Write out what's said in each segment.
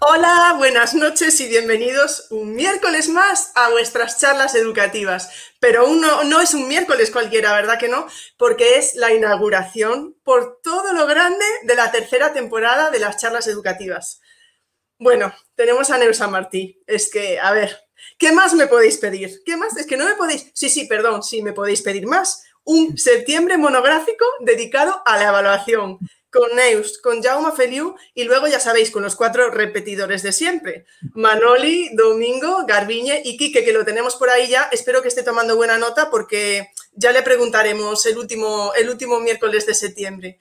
Hola, buenas noches y bienvenidos un miércoles más a vuestras charlas educativas. Pero uno, no es un miércoles cualquiera, ¿verdad que no? Porque es la inauguración por todo lo grande de la tercera temporada de las charlas educativas. Bueno, tenemos a Neusa Martí. Es que, a ver, ¿qué más me podéis pedir? ¿Qué más? Es que no me podéis... Sí, sí, perdón, sí, me podéis pedir más. Un septiembre monográfico dedicado a la evaluación con Neus, con Jaume Feliu y luego ya sabéis, con los cuatro repetidores de siempre. Manoli, Domingo, Garbiñe y Quique, que lo tenemos por ahí ya. Espero que esté tomando buena nota porque ya le preguntaremos el último, el último miércoles de septiembre.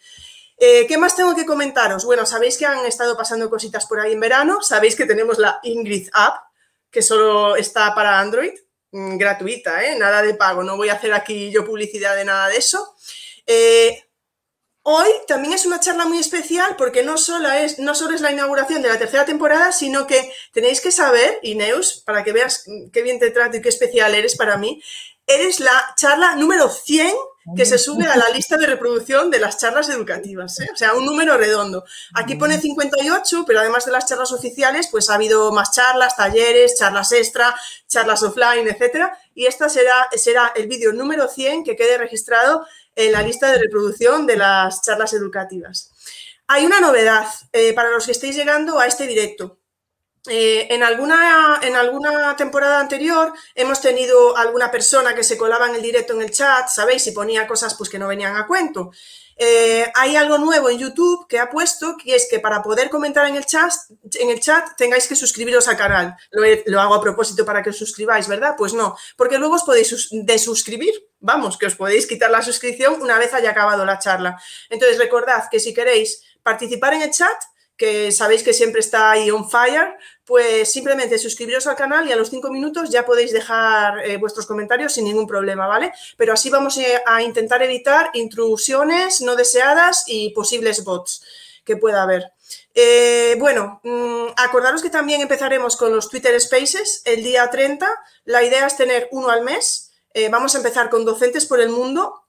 Eh, ¿Qué más tengo que comentaros? Bueno, sabéis que han estado pasando cositas por ahí en verano. Sabéis que tenemos la Ingrid App, que solo está para Android, mm, gratuita, ¿eh? nada de pago. No voy a hacer aquí yo publicidad de nada de eso. Eh, Hoy también es una charla muy especial porque no solo, es, no solo es la inauguración de la tercera temporada, sino que tenéis que saber, Ineus, para que veas qué bien te trato y qué especial eres para mí, eres la charla número 100 que se sube a la lista de reproducción de las charlas educativas, ¿eh? o sea, un número redondo. Aquí pone 58, pero además de las charlas oficiales, pues ha habido más charlas, talleres, charlas extra, charlas offline, etcétera, y esta será, será el vídeo número 100 que quede registrado en la lista de reproducción de las charlas educativas. Hay una novedad eh, para los que estéis llegando a este directo. Eh, en, alguna, en alguna temporada anterior hemos tenido alguna persona que se colaba en el directo en el chat, ¿sabéis? Y ponía cosas pues, que no venían a cuento. Eh, hay algo nuevo en YouTube que ha puesto, que es que para poder comentar en el chat, en el chat tengáis que suscribiros al canal. Lo, hago a propósito para que os suscribáis, ¿verdad? Pues no, porque luego os podéis desuscribir. Vamos, que os podéis quitar la suscripción una vez haya acabado la charla. Entonces, recordad que si queréis participar en el chat, que sabéis que siempre está ahí on fire, pues simplemente suscribiros al canal y a los cinco minutos ya podéis dejar eh, vuestros comentarios sin ningún problema, ¿vale? Pero así vamos eh, a intentar evitar intrusiones no deseadas y posibles bots que pueda haber. Eh, bueno, mm, acordaros que también empezaremos con los Twitter Spaces el día 30. La idea es tener uno al mes eh, vamos a empezar con docentes por el mundo.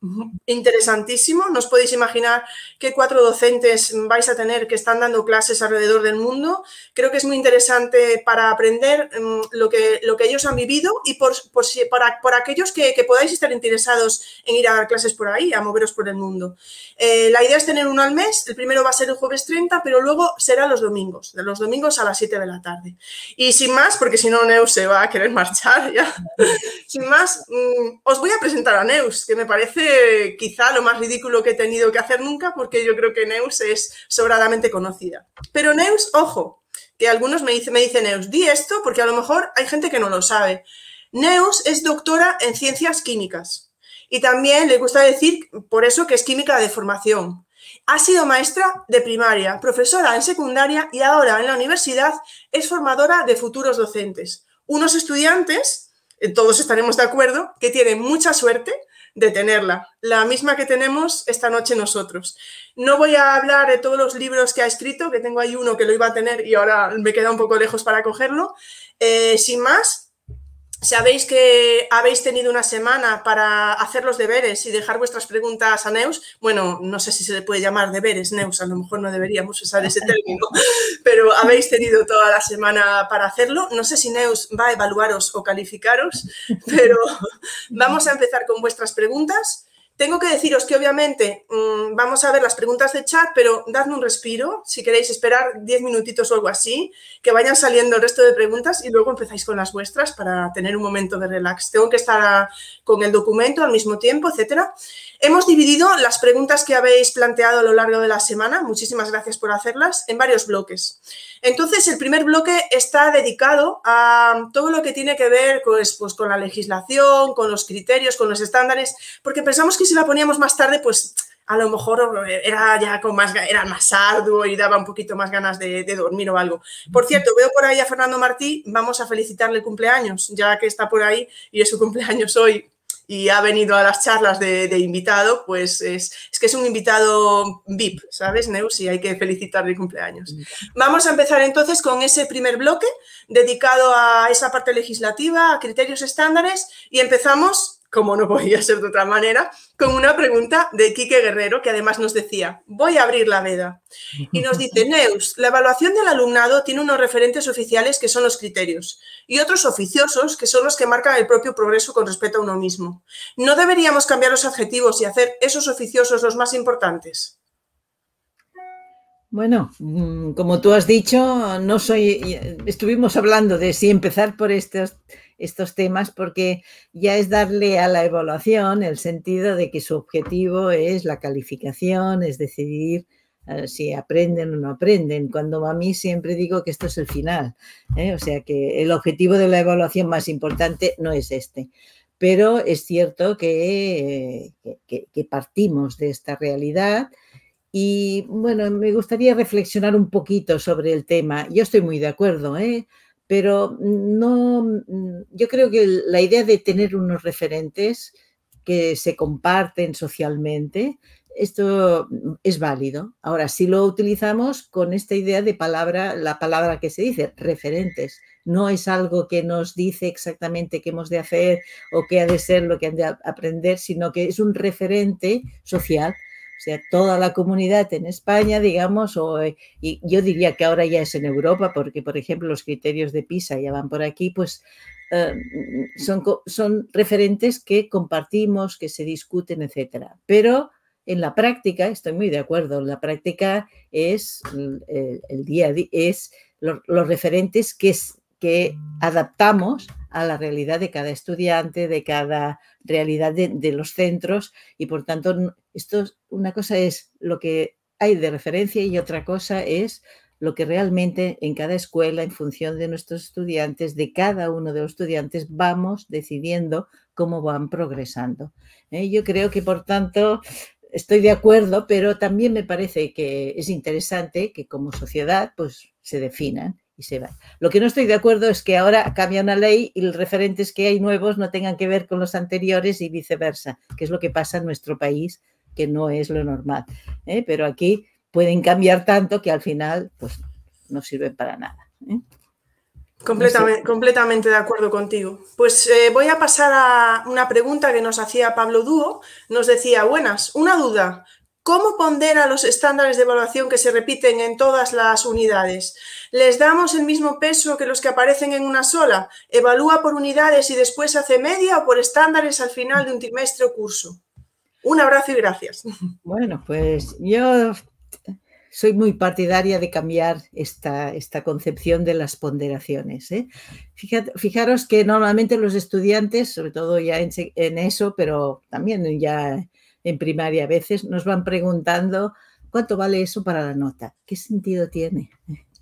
Interesantísimo. No os podéis imaginar qué cuatro docentes vais a tener que están dando clases alrededor del mundo. Creo que es muy interesante para aprender mm, lo, que, lo que ellos han vivido y por, por, por aquellos que, podáis estar interesados en ir a dar clases por ahí, a moveros por el mundo. Eh, la idea es tener uno al mes. El primero va a ser el jueves 30, pero luego será los domingos, de los domingos a las 7 de la tarde. Y sin más, porque si no, Neus se va a querer marchar ya. sin más, mm, os voy a presentar a Neus, que me parece quizá lo más ridículo que he tenido que hacer nunca, porque yo creo que Neus es sobradamente conocida. Pero Neus, ojo, que algunos me dicen, me dice Neus, di esto porque a lo mejor hay gente que no lo sabe. Neus es doctora en ciencias químicas y también le gusta decir por eso que es química de formación. Ha sido maestra de primaria, profesora en secundaria y ahora en la universidad es formadora de futuros docentes. Unos estudiantes eh, todos estaremos de acuerdo, que tiene mucha suerte de tenerla, la misma que tenemos esta noche nosotros. No voy a hablar de todos los libros que ha escrito, que tengo ahí uno que lo iba a tener y ahora me queda un poco lejos para cogerlo. Eh, sin más, Sabéis que habéis tenido una semana para hacer los deberes y dejar vuestras preguntas a Neus. Bueno, no sé si se le puede llamar deberes, Neus, a lo mejor no deberíamos usar ese término, pero habéis tenido toda la semana para hacerlo. No sé si Neus va a evaluaros o calificaros, pero vamos a empezar con vuestras preguntas. Tengo que deciros que obviamente mm, vamos a ver las preguntas de chat, pero dadme un respiro, si queréis esperar 10 minutitos o algo así, que vayan saliendo el resto de preguntas y luego empezáis con las vuestras para tener un momento de relax. Tengo que estar con el documento al mismo tiempo, etcétera. Hemos dividido las preguntas que habéis planteado a lo largo de la semana, muchísimas gracias por hacerlas, en varios bloques. Entonces, el primer bloque está dedicado a todo lo que tiene que ver pues, pues, con la legislación, con los criterios, con los estándares, porque pensamos que si la poníamos más tarde, pues a lo mejor era ya con más, era más arduo y daba un poquito más ganas de, de, dormir o algo. Por cierto, veo por ahí a Fernando Martí, vamos a felicitarle el cumpleaños, ya que está por ahí y es su cumpleaños hoy y ha venido a las charlas de, invitado, pues es, que es un invitado VIP, ¿sabes, Neus? Y hay que felicitarle el cumpleaños. Vamos a empezar entonces con ese primer bloque dedicado a esa parte legislativa, a criterios estándares, y empezamos como no podía ser de otra manera, con una pregunta de Quique Guerrero, que además nos decía, voy a abrir la veda. Y nos dice, Neus, la evaluación del alumnado tiene unos referentes oficiales que son los criterios y otros oficiosos que son los que marcan el propio progreso con respecto a uno mismo. ¿No deberíamos cambiar los adjetivos y hacer esos oficiosos los más importantes? Bueno, mm, como tú has dicho, no soy. Estuvimos hablando de si empezar por estos estos temas porque ya es darle a la evaluación el sentido de que su objetivo es la calificación, es decidir si aprenden o no aprenden, cuando a mí siempre digo que esto es el final. ¿eh? O sea que el objetivo de la evaluación más importante no es este. Pero es cierto que, que partimos de esta realidad. Y bueno, me gustaría reflexionar un poquito sobre el tema. Yo estoy muy de acuerdo, ¿eh? pero no, yo creo que la idea de tener unos referentes que se comparten socialmente, esto es válido. Ahora, si lo utilizamos con esta idea de palabra, la palabra que se dice, referentes, no es algo que nos dice exactamente qué hemos de hacer o qué ha de ser lo que han de aprender, sino que es un referente social o sea, toda la comunidad en España, digamos, o, eh, y yo diría que ahora ya es en Europa, porque, por ejemplo, los criterios de PISA ya van por aquí, pues eh, son, son referentes que compartimos, que se discuten, etcétera. Pero en la práctica, estoy muy de acuerdo, la práctica es el, día a día, es los referentes que, que adaptamos a la realidad de cada estudiante, de cada realidad de, los centros y por tanto esto una cosa es lo que hay de referencia y otra cosa es lo que realmente en cada escuela, en función de nuestros estudiantes, de cada uno de los estudiantes, vamos decidiendo cómo van progresando. ¿eh? Yo creo que, por tanto, estoy de acuerdo, pero también me parece que es interesante que como sociedad pues, se definan y se van. Lo que no estoy de acuerdo es que ahora cambia una ley y los referentes que hay nuevos no tengan que ver con los anteriores y viceversa, que es lo que pasa en nuestro país, que no es lo normal. ¿eh? Pero aquí pueden cambiar tanto que al final pues, no sirven para nada. ¿eh? Completamente, completamente, de acuerdo contigo. Pues eh, voy a pasar a una pregunta que nos hacía Pablo Dúo. Nos decía, buenas, una duda. ¿Cómo pondera los estándares de evaluación que se repiten en todas las unidades? ¿Les damos el mismo peso que los que aparecen en una sola? ¿Evalúa por unidades y después hace media o por estándares al final de un trimestre o curso? Un abrazo y gracias. Bueno, pues yo soy muy partidaria de cambiar esta, esta concepción de las ponderaciones. ¿eh? fijaros que normalmente los estudiantes, sobre todo ya en, eso, pero también ya en primaria a veces, nos van preguntando cuánto vale eso para la nota, qué sentido tiene,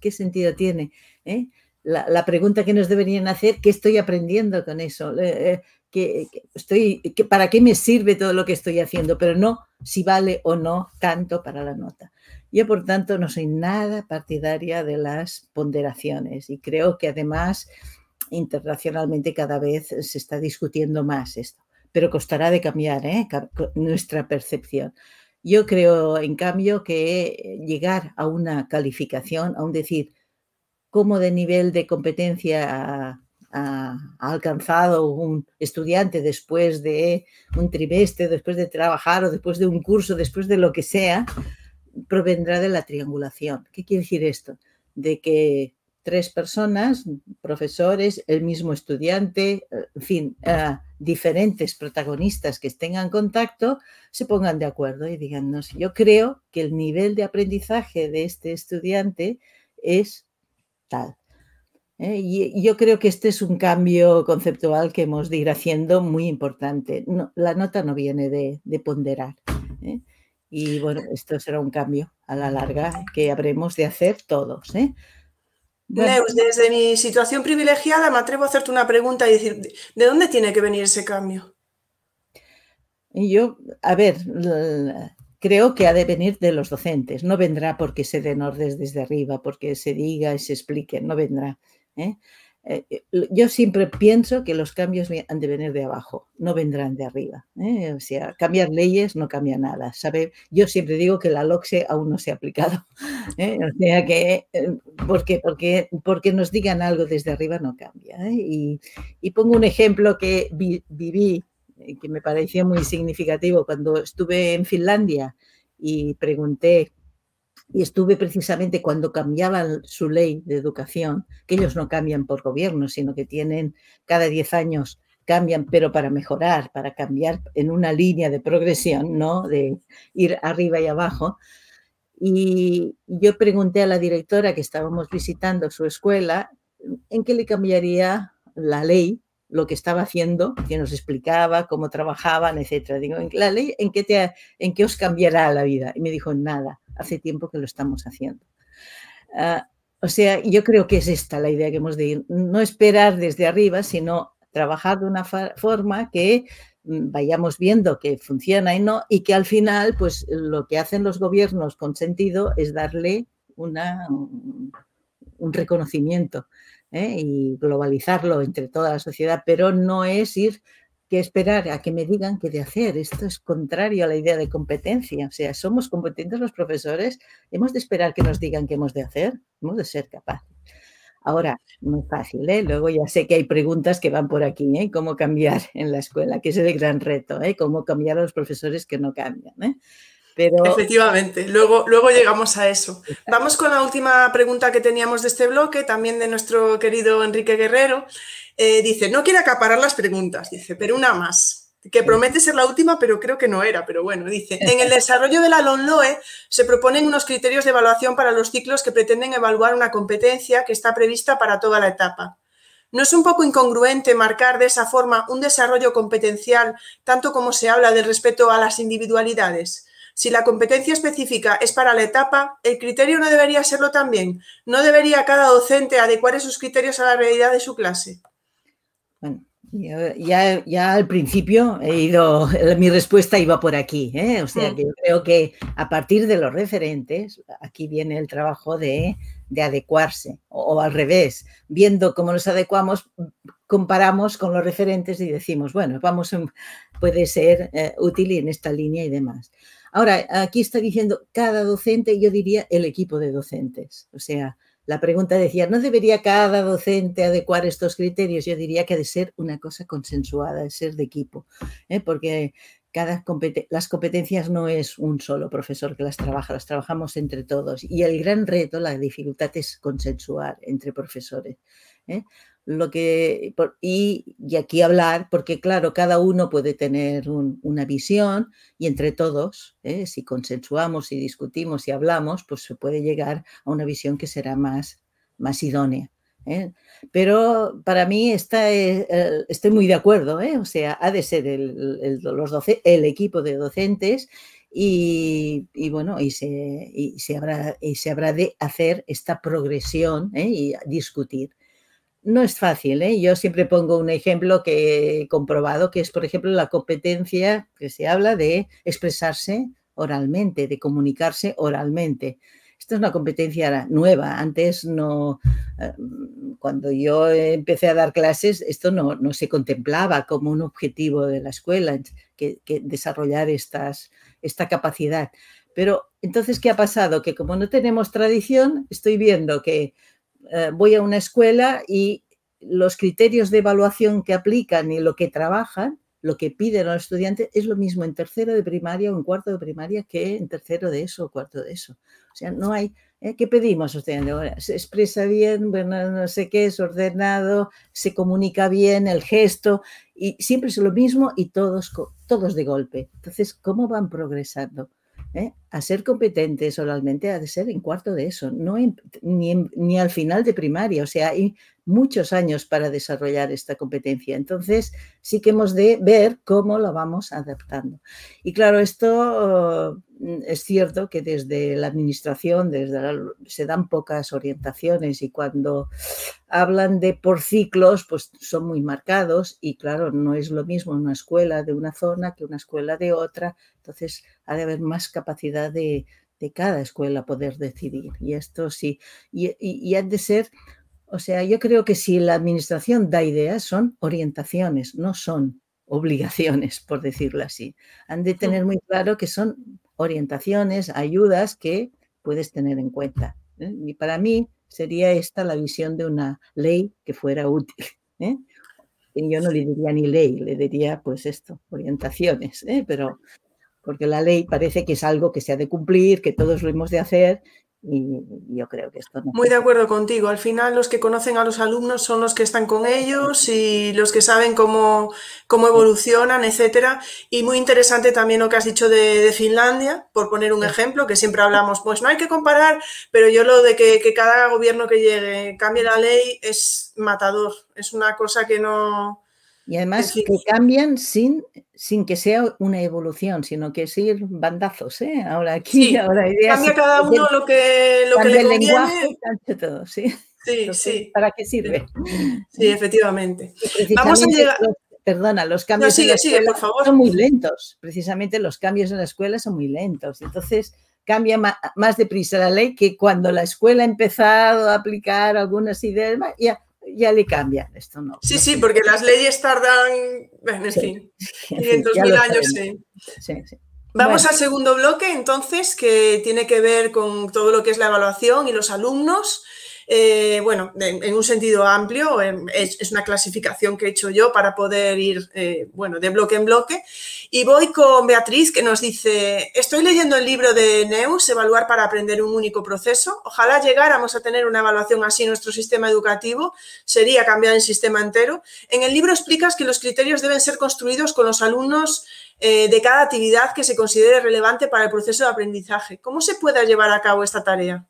qué sentido tiene. ¿Eh? La, pregunta que nos deberían hacer, ¿qué estoy aprendiendo con eso? Eh, eh, estoy, ¿Para qué me sirve todo lo que estoy haciendo? Pero no si vale o no tanto para la nota. Yo, por tanto, no soy nada partidaria de las ponderaciones y creo que además internacionalmente cada vez se está discutiendo más esto pero costará de cambiar ¿eh? nuestra percepción. Yo creo, en cambio, que llegar a una calificación, a un decir cómo de nivel de competencia ha, alcanzado un estudiante después de un trimestre, después de trabajar o después de un curso, después de lo que sea, provendrá de la triangulación. ¿Qué quiere decir esto? De que tres personas, profesores, el mismo estudiante, en fin, uh, diferentes protagonistas que en contacto, se pongan de acuerdo y digan, no, yo creo que el nivel de aprendizaje de este estudiante es tal. ¿eh? Y yo creo que este es un cambio conceptual que hemos de ir haciendo muy importante. la nota no viene de, ponderar. ¿eh? Y bueno, esto será un cambio a la larga que habremos de hacer todos. ¿eh? Neus, desde mi situación privilegiada me atrevo a hacerte una pregunta y decir, ¿de dónde tiene que venir ese cambio? Yo, a ver, creo que ha de venir de los docentes, no vendrá porque se den órdenes desde arriba, porque se diga y se explique, no vendrá. ¿eh? Eh, eh, yo siempre pienso que los cambios han de venir de abajo, no vendrán de arriba. ¿eh? O sea, cambiar leyes no cambia nada. ¿sabe? Yo siempre digo que la LOCSE aún no se ha aplicado. O sea que, ¿por qué? Porque, porque nos digan algo desde arriba no cambia. Y, pongo un ejemplo que viví, que me pareció muy significativo cuando estuve en Finlandia y pregunté y estuve precisamente cuando cambiaban su ley de educación, que ellos no cambian por gobierno, sino que tienen cada 10 años cambian, pero para mejorar, para cambiar en una línea de progresión, ¿no? De ir arriba y abajo. Y yo pregunté a la directora que estábamos visitando su escuela en qué le cambiaría la ley, lo que estaba haciendo, que nos explicaba cómo trabajaban, etcétera. Digo, la ley, ¿en qué, te, ¿en qué os cambiará la vida? Y me dijo, nada hace tiempo que lo estamos haciendo. Ah, o sea, yo creo que es esta la idea que hemos de ir, no esperar desde arriba, sino trabajar de una forma que mm, vayamos viendo que funciona y no, y que al final, pues lo que hacen los gobiernos con sentido es darle una, un reconocimiento ¿eh? y globalizarlo entre toda la sociedad, pero no es ir que esperar a que me digan qué de hacer. Esto es contrario a la idea de competencia. O sea, somos competentes los profesores, hemos de esperar que nos digan qué hemos de hacer, hemos de ser capaces. Ahora, muy fácil, ¿eh? Luego ya sé que hay preguntas que van por aquí, ¿eh? Cómo cambiar en la escuela, que es el gran reto, ¿eh? Cómo cambiar a los profesores que no cambian, ¿eh? Efectivamente, luego, luego llegamos a eso. Vamos con la última pregunta que teníamos de este bloque, también de nuestro querido Enrique Guerrero. Eh, dice, no quiere acaparar las preguntas, dice, pero una más, que promete ser la última, pero creo que no era, pero bueno, dice, en el desarrollo de la LONLOE se proponen unos criterios de evaluación para los ciclos que pretenden evaluar una competencia que está prevista para toda la etapa. ¿No es un poco incongruente marcar de esa forma un desarrollo competencial tanto como se habla del respeto a las individualidades? Si la competencia específica es para la etapa, el criterio no debería serlo también. ¿No debería cada docente adecuar esos criterios a la realidad de su clase? Bueno, ya, ya, al principio he ido, mi respuesta iba por aquí, ¿eh? o sea mm. que yo creo que a partir de los referentes, aquí viene el trabajo de, adecuarse, o, al revés, viendo cómo nos adecuamos, comparamos con los referentes y decimos, bueno, vamos, puede ser eh, útil en esta línea y demás. Ahora, aquí está diciendo cada docente, yo diría el equipo de docentes, o sea, la pregunta decía, ¿no debería cada docente adecuar estos criterios? Yo diría que ha de ser una cosa consensuada, de ser de equipo, ¿eh? porque cada las competencias no es un solo profesor que las trabaja, las trabajamos entre todos. Y el gran reto, la dificultad es consensuar entre profesores. ¿eh? Lo que, y, aquí hablar, porque claro, cada uno puede tener una visión y entre todos, ¿eh? si consensuamos, y discutimos y hablamos, pues se puede llegar a una visión que será más, más idónea. ¿eh? Pero para mí está, eh, estoy muy de acuerdo, o sea, ha de ser el, los el equipo de docentes y, bueno, y se, y se, habrá, y se habrá de hacer esta progresión y discutir no es fácil. ¿eh? Yo siempre pongo un ejemplo que he comprobado, que es, por ejemplo, la competencia que se habla de expresarse oralmente, de comunicarse oralmente. Esta es una competencia nueva. Antes no, eh, cuando yo empecé a dar clases, esto no, no se contemplaba como un objetivo de la escuela, que, desarrollar estas, esta capacidad. Pero entonces, ¿qué ha pasado? Que como no tenemos tradición, estoy viendo que eh, voy a una escuela y los criterios de evaluación que aplican y lo que trabajan, lo que piden a los estudiantes es lo mismo en tercero de primaria o en cuarto de primaria que en tercero de eso o cuarto de eso. O sea, no hay, ¿eh? ¿qué pedimos? se expresa bien, bueno, no sé qué, es ordenado, se comunica bien, el gesto, y siempre es lo mismo y todos, todos de golpe. Entonces, ¿cómo van progresando? ¿Eh? a ser competentes oralmente ha de ser en cuarto de eso, no ni, ni, al final de primaria. O sea, hay muchos años para desarrollar esta competencia. Entonces, sí que hemos de ver cómo lo vamos adaptando. Y claro, esto mm, es cierto que desde la administración se dan pocas orientaciones y cuando hablan de por ciclos, pues son muy marcados y claro, no es lo mismo una escuela de una zona que una escuela de otra. Entonces, ha de haber más capacidad de, cada escuela poder decidir. Y esto sí, y, y, han de ser, o sea, yo creo que si la administración da ideas, son orientaciones, no son obligaciones, por decirlo así. Han de tener muy claro que son orientaciones, ayudas que puedes tener en cuenta. ¿eh? Y para mí sería esta la visión de una ley que fuera útil. ¿eh? Y yo no le diría ni ley, le diría pues esto, orientaciones, ¿eh? pero porque la ley parece que es algo que se ha de cumplir, que todos lo hemos de hacer y yo creo que esto no. Muy de acuerdo contigo. Al final los que conocen a los alumnos son los que están con ellos y los que saben cómo, cómo evolucionan, etcétera. Y muy interesante también lo que has dicho de, Finlandia, por poner un ejemplo, que siempre hablamos, pues no hay que comparar, pero yo lo de que, que cada gobierno que llegue cambie la ley es matador. Es una cosa que no, y además que cambian sin, sin que sea una evolución, sino que es ir bandazos, ¿eh? Ahora aquí, ahora ideas. Cambia cada uno lo que, lo que le conviene. lenguaje, todo, ¿sí? Sí, sí. ¿Para qué sirve? Sí, efectivamente. Vamos a llegar... perdona, los cambios en la escuela son muy lentos. Precisamente los cambios en la escuela son muy lentos. Entonces, cambia más, deprisa la ley que cuando la escuela ha empezado a aplicar algunas ideas, ya ya le cambian. Esto no. Sí, sí, porque las leyes tardan, en fin, 500.000 años. Sí. sí, Vamos al segundo bloque, entonces, que tiene que ver con todo lo que es la evaluación y los alumnos. Eh, bueno, en, un sentido amplio, es, una clasificación que he hecho yo para poder ir, eh, bueno, de bloque en bloque. Y voy con Beatriz, que nos dice, estoy leyendo el libro de Neus, Evaluar para aprender un único proceso. Ojalá llegáramos a tener una evaluación así en nuestro sistema educativo, sería cambiar el sistema entero. En el libro explicas que los criterios deben ser construidos con los alumnos eh, de cada actividad que se considere relevante para el proceso de aprendizaje. ¿Cómo se puede llevar a cabo esta tarea?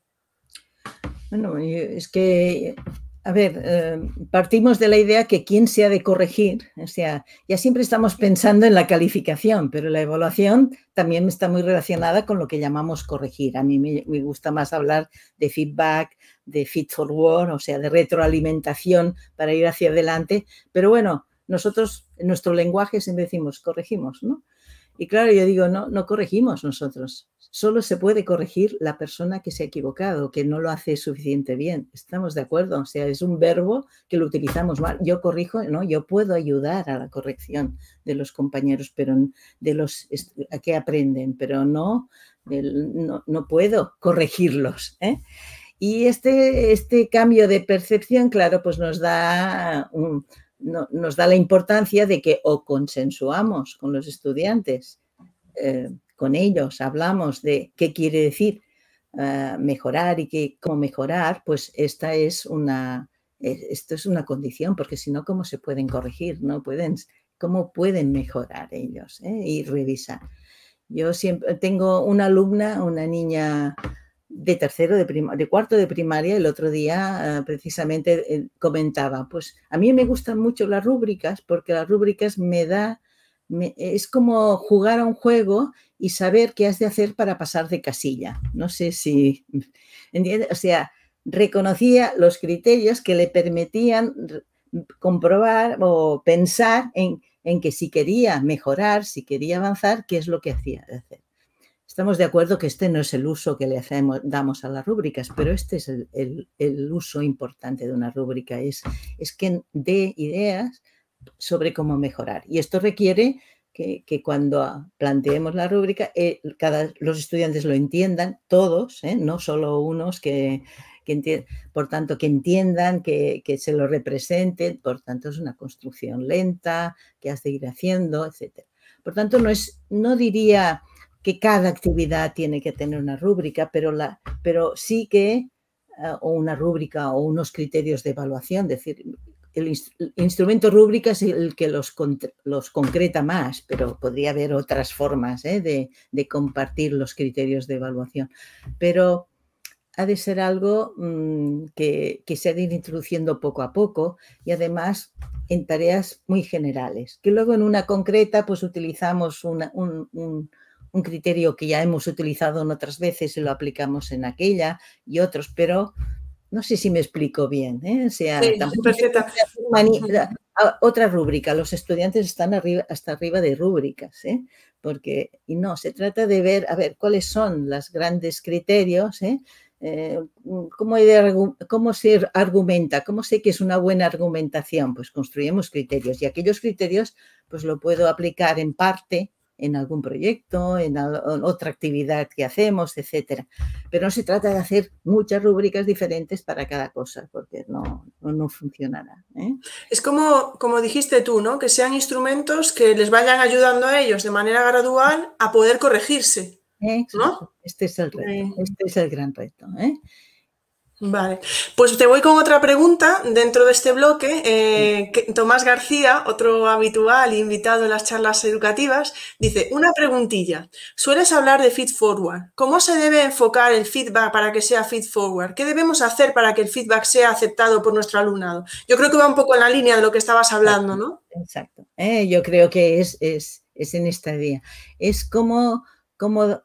Bueno, es que, a ver, eh, partimos de la idea que quién se ha de corregir, o sea, ya siempre estamos pensando en la calificación, pero la evaluación también está muy relacionada con lo que llamamos corregir. A mí me, gusta más hablar de feedback, de feed forward, o sea, de retroalimentación para ir hacia adelante, pero bueno, nosotros en nuestro lenguaje siempre decimos corregimos, ¿no? Y claro, yo digo, no, no corregimos nosotros. Solo se puede corregir la persona que se ha equivocado, que no lo hace suficiente bien. ¿Estamos de acuerdo? O sea, es un verbo que lo utilizamos mal. Yo corrijo, no, yo puedo ayudar a la corrección de los compañeros, pero de los a que aprenden, pero no, no, no puedo corregirlos. ¿eh? Y este, este cambio de percepción, claro, pues nos da nos da la importancia de que o consensuamos con los estudiantes, eh, con ellos, hablamos de qué quiere decir eh, mejorar y qué, cómo mejorar, pues esta es una, e, esto es una condición, porque si no, ¿cómo se pueden corregir? ¿No pueden, ¿Cómo pueden mejorar ellos eh? y revisar? Yo siempre tengo una alumna, una niña de tercero, de, de cuarto de primaria, el otro día ah, precisamente eh, comentaba, pues a mí me gustan mucho las rúbricas porque las rúbricas me da, es como jugar a un juego y saber qué has de hacer para pasar de casilla. No sé si, ¿entiendes? O sea, reconocía los criterios que le permitían comprobar o pensar en, en que si quería mejorar, si quería avanzar, qué es lo que hacía hacer. Estamos de acuerdo que este no es el uso que le hacemos, damos a las rúbricas, pero este es el, uso importante de una rúbrica, es, es que dé ideas sobre cómo mejorar. Y esto requiere que, cuando planteemos la rúbrica, eh, cada, los estudiantes lo entiendan, todos, ¿eh? no solo unos que, que por tanto, que entiendan, que, que, se lo representen, por tanto, es una construcción lenta que has de ir haciendo, etc. Por tanto, no, es, no diría que cada actividad tiene que tener una rúbrica, pero, la, pero sí que, ah, o una rúbrica o unos criterios de evaluación, decir, el instrumento rúbrica es el que los, los, concreta más, pero podría haber otras formas ¿eh? de, de, compartir los criterios de evaluación. Pero ha de ser algo mm, que, que, se ha de ir introduciendo poco a poco y además en tareas muy generales, que luego en una concreta pues utilizamos un, un, un, criterio que ya hemos utilizado en otras veces y lo aplicamos en aquella y otros, pero no sé si me explico bien. ¿eh? O sea, sí, otra rúbrica, los estudiantes están arriba, hasta arriba de rúbricas, ¿eh? porque y no, se trata de ver, a ver, cuáles son los grandes criterios, ¿eh? Eh, ¿cómo, ¿cómo, se argumenta? ¿Cómo sé que es una buena argumentación? Pues construimos criterios y aquellos criterios pues lo puedo aplicar en parte en algún proyecto, en, otra actividad que hacemos, etcétera. Pero no se trata de hacer muchas rúbricas diferentes para cada cosa, porque no, no, funcionará. ¿eh? Es como, como dijiste tú, ¿no? Que sean instrumentos que les vayan ayudando a ellos de manera gradual a poder corregirse. Este es el reto, este es el gran reto. ¿eh? Vale, pues te voy con otra pregunta dentro de este bloque. Eh, Tomás García, otro habitual invitado en las charlas educativas, dice, una preguntilla. Sueles hablar de feed forward. ¿Cómo se debe enfocar el feedback para que sea feed forward? ¿Qué debemos hacer para que el feedback sea aceptado por nuestro alumnado? Yo creo que va un poco en la línea de lo que estabas hablando, ¿no? Exacto. Eh, yo creo que es, es, es en esta idea. Es como, como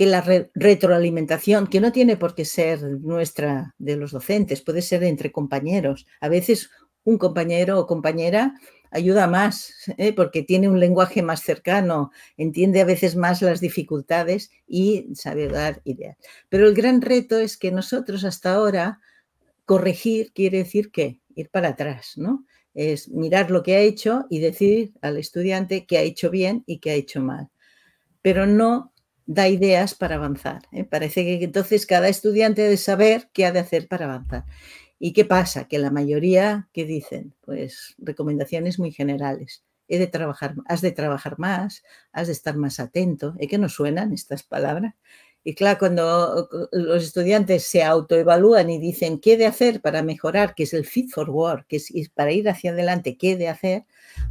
que la retroalimentación, que no tiene por qué ser nuestra de los docentes, puede ser entre compañeros. A veces un compañero o compañera ayuda más ¿eh? porque tiene un lenguaje más cercano, entiende a veces más las dificultades y sabe dar ideas. Pero el gran reto es que nosotros hasta ahora corregir quiere decir que ir para atrás, ¿no? Es mirar lo que ha hecho y decir al estudiante que ha hecho bien y que ha hecho mal. Pero no da ideas para avanzar. ¿eh? Parece que entonces cada estudiante debe saber qué ha de hacer para avanzar. ¿Y qué pasa? Que la mayoría, ¿qué dicen? Pues recomendaciones muy generales. He de trabajar, has de trabajar más, has de estar más atento. ¿Es que no suenan estas palabras? Y claro, cuando los estudiantes se autoevalúan y dicen qué de hacer para mejorar, que es el fit for work, que es para ir hacia adelante, qué de hacer,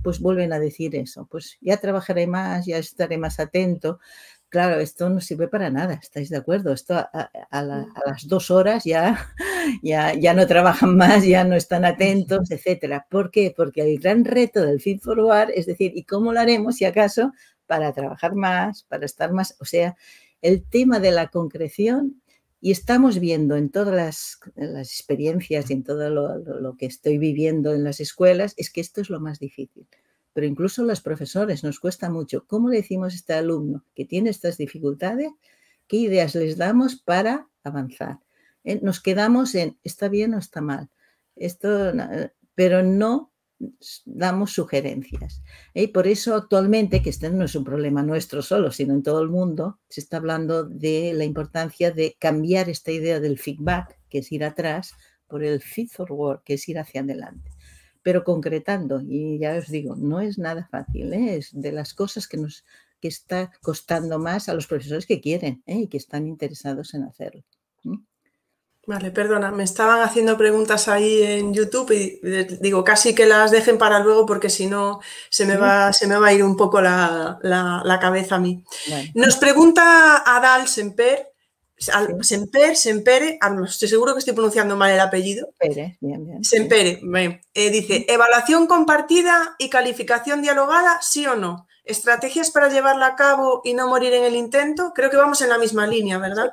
pues vuelven a decir eso. Pues ya trabajaré más, ya estaré más atento, Claro, esto no sirve para nada, ¿estáis de acuerdo? Esto a, las dos horas ya, ya, ya, no trabajan más, ya no están atentos, etcétera. ¿Por qué? Porque el gran reto del Feed Forward es decir, ¿y cómo lo haremos si acaso para trabajar más, para estar más? O sea, el tema de la concreción y estamos viendo en todas las, las experiencias y en todo lo que estoy viviendo en las escuelas, es que esto es lo más difícil pero incluso los profesores nos cuesta mucho. ¿Cómo le decimos a este alumno que tiene estas dificultades? ¿Qué ideas les damos para avanzar? Eh, nos quedamos en está bien o está mal, esto, pero no damos sugerencias. ¿eh? Y por eso actualmente, que este no es un problema nuestro solo, sino en todo el mundo, se está hablando de la importancia de cambiar esta idea del feedback, que es ir atrás, por el feed forward, que es ir hacia adelante pero concretando. Y ya os digo, no es nada fácil, ¿eh? es de las cosas que nos que está costando más a los profesores que quieren ¿eh? y que están interesados en hacerlo. Vale, perdona, me estaban haciendo preguntas ahí en YouTube y digo, casi que las dejen para luego porque si no se me va, se me va a ir un poco la, cabeza a mí. Nos pregunta Adal Semper Semper, Sempere, estoy seguro que estoy pronunciando mal el apellido. Sempere, bien, bien. Sempere, eh, dice, evaluación compartida y calificación dialogada, sí o no. Estrategias para llevarla a cabo y no morir en el intento. Creo que vamos en la misma línea, ¿verdad?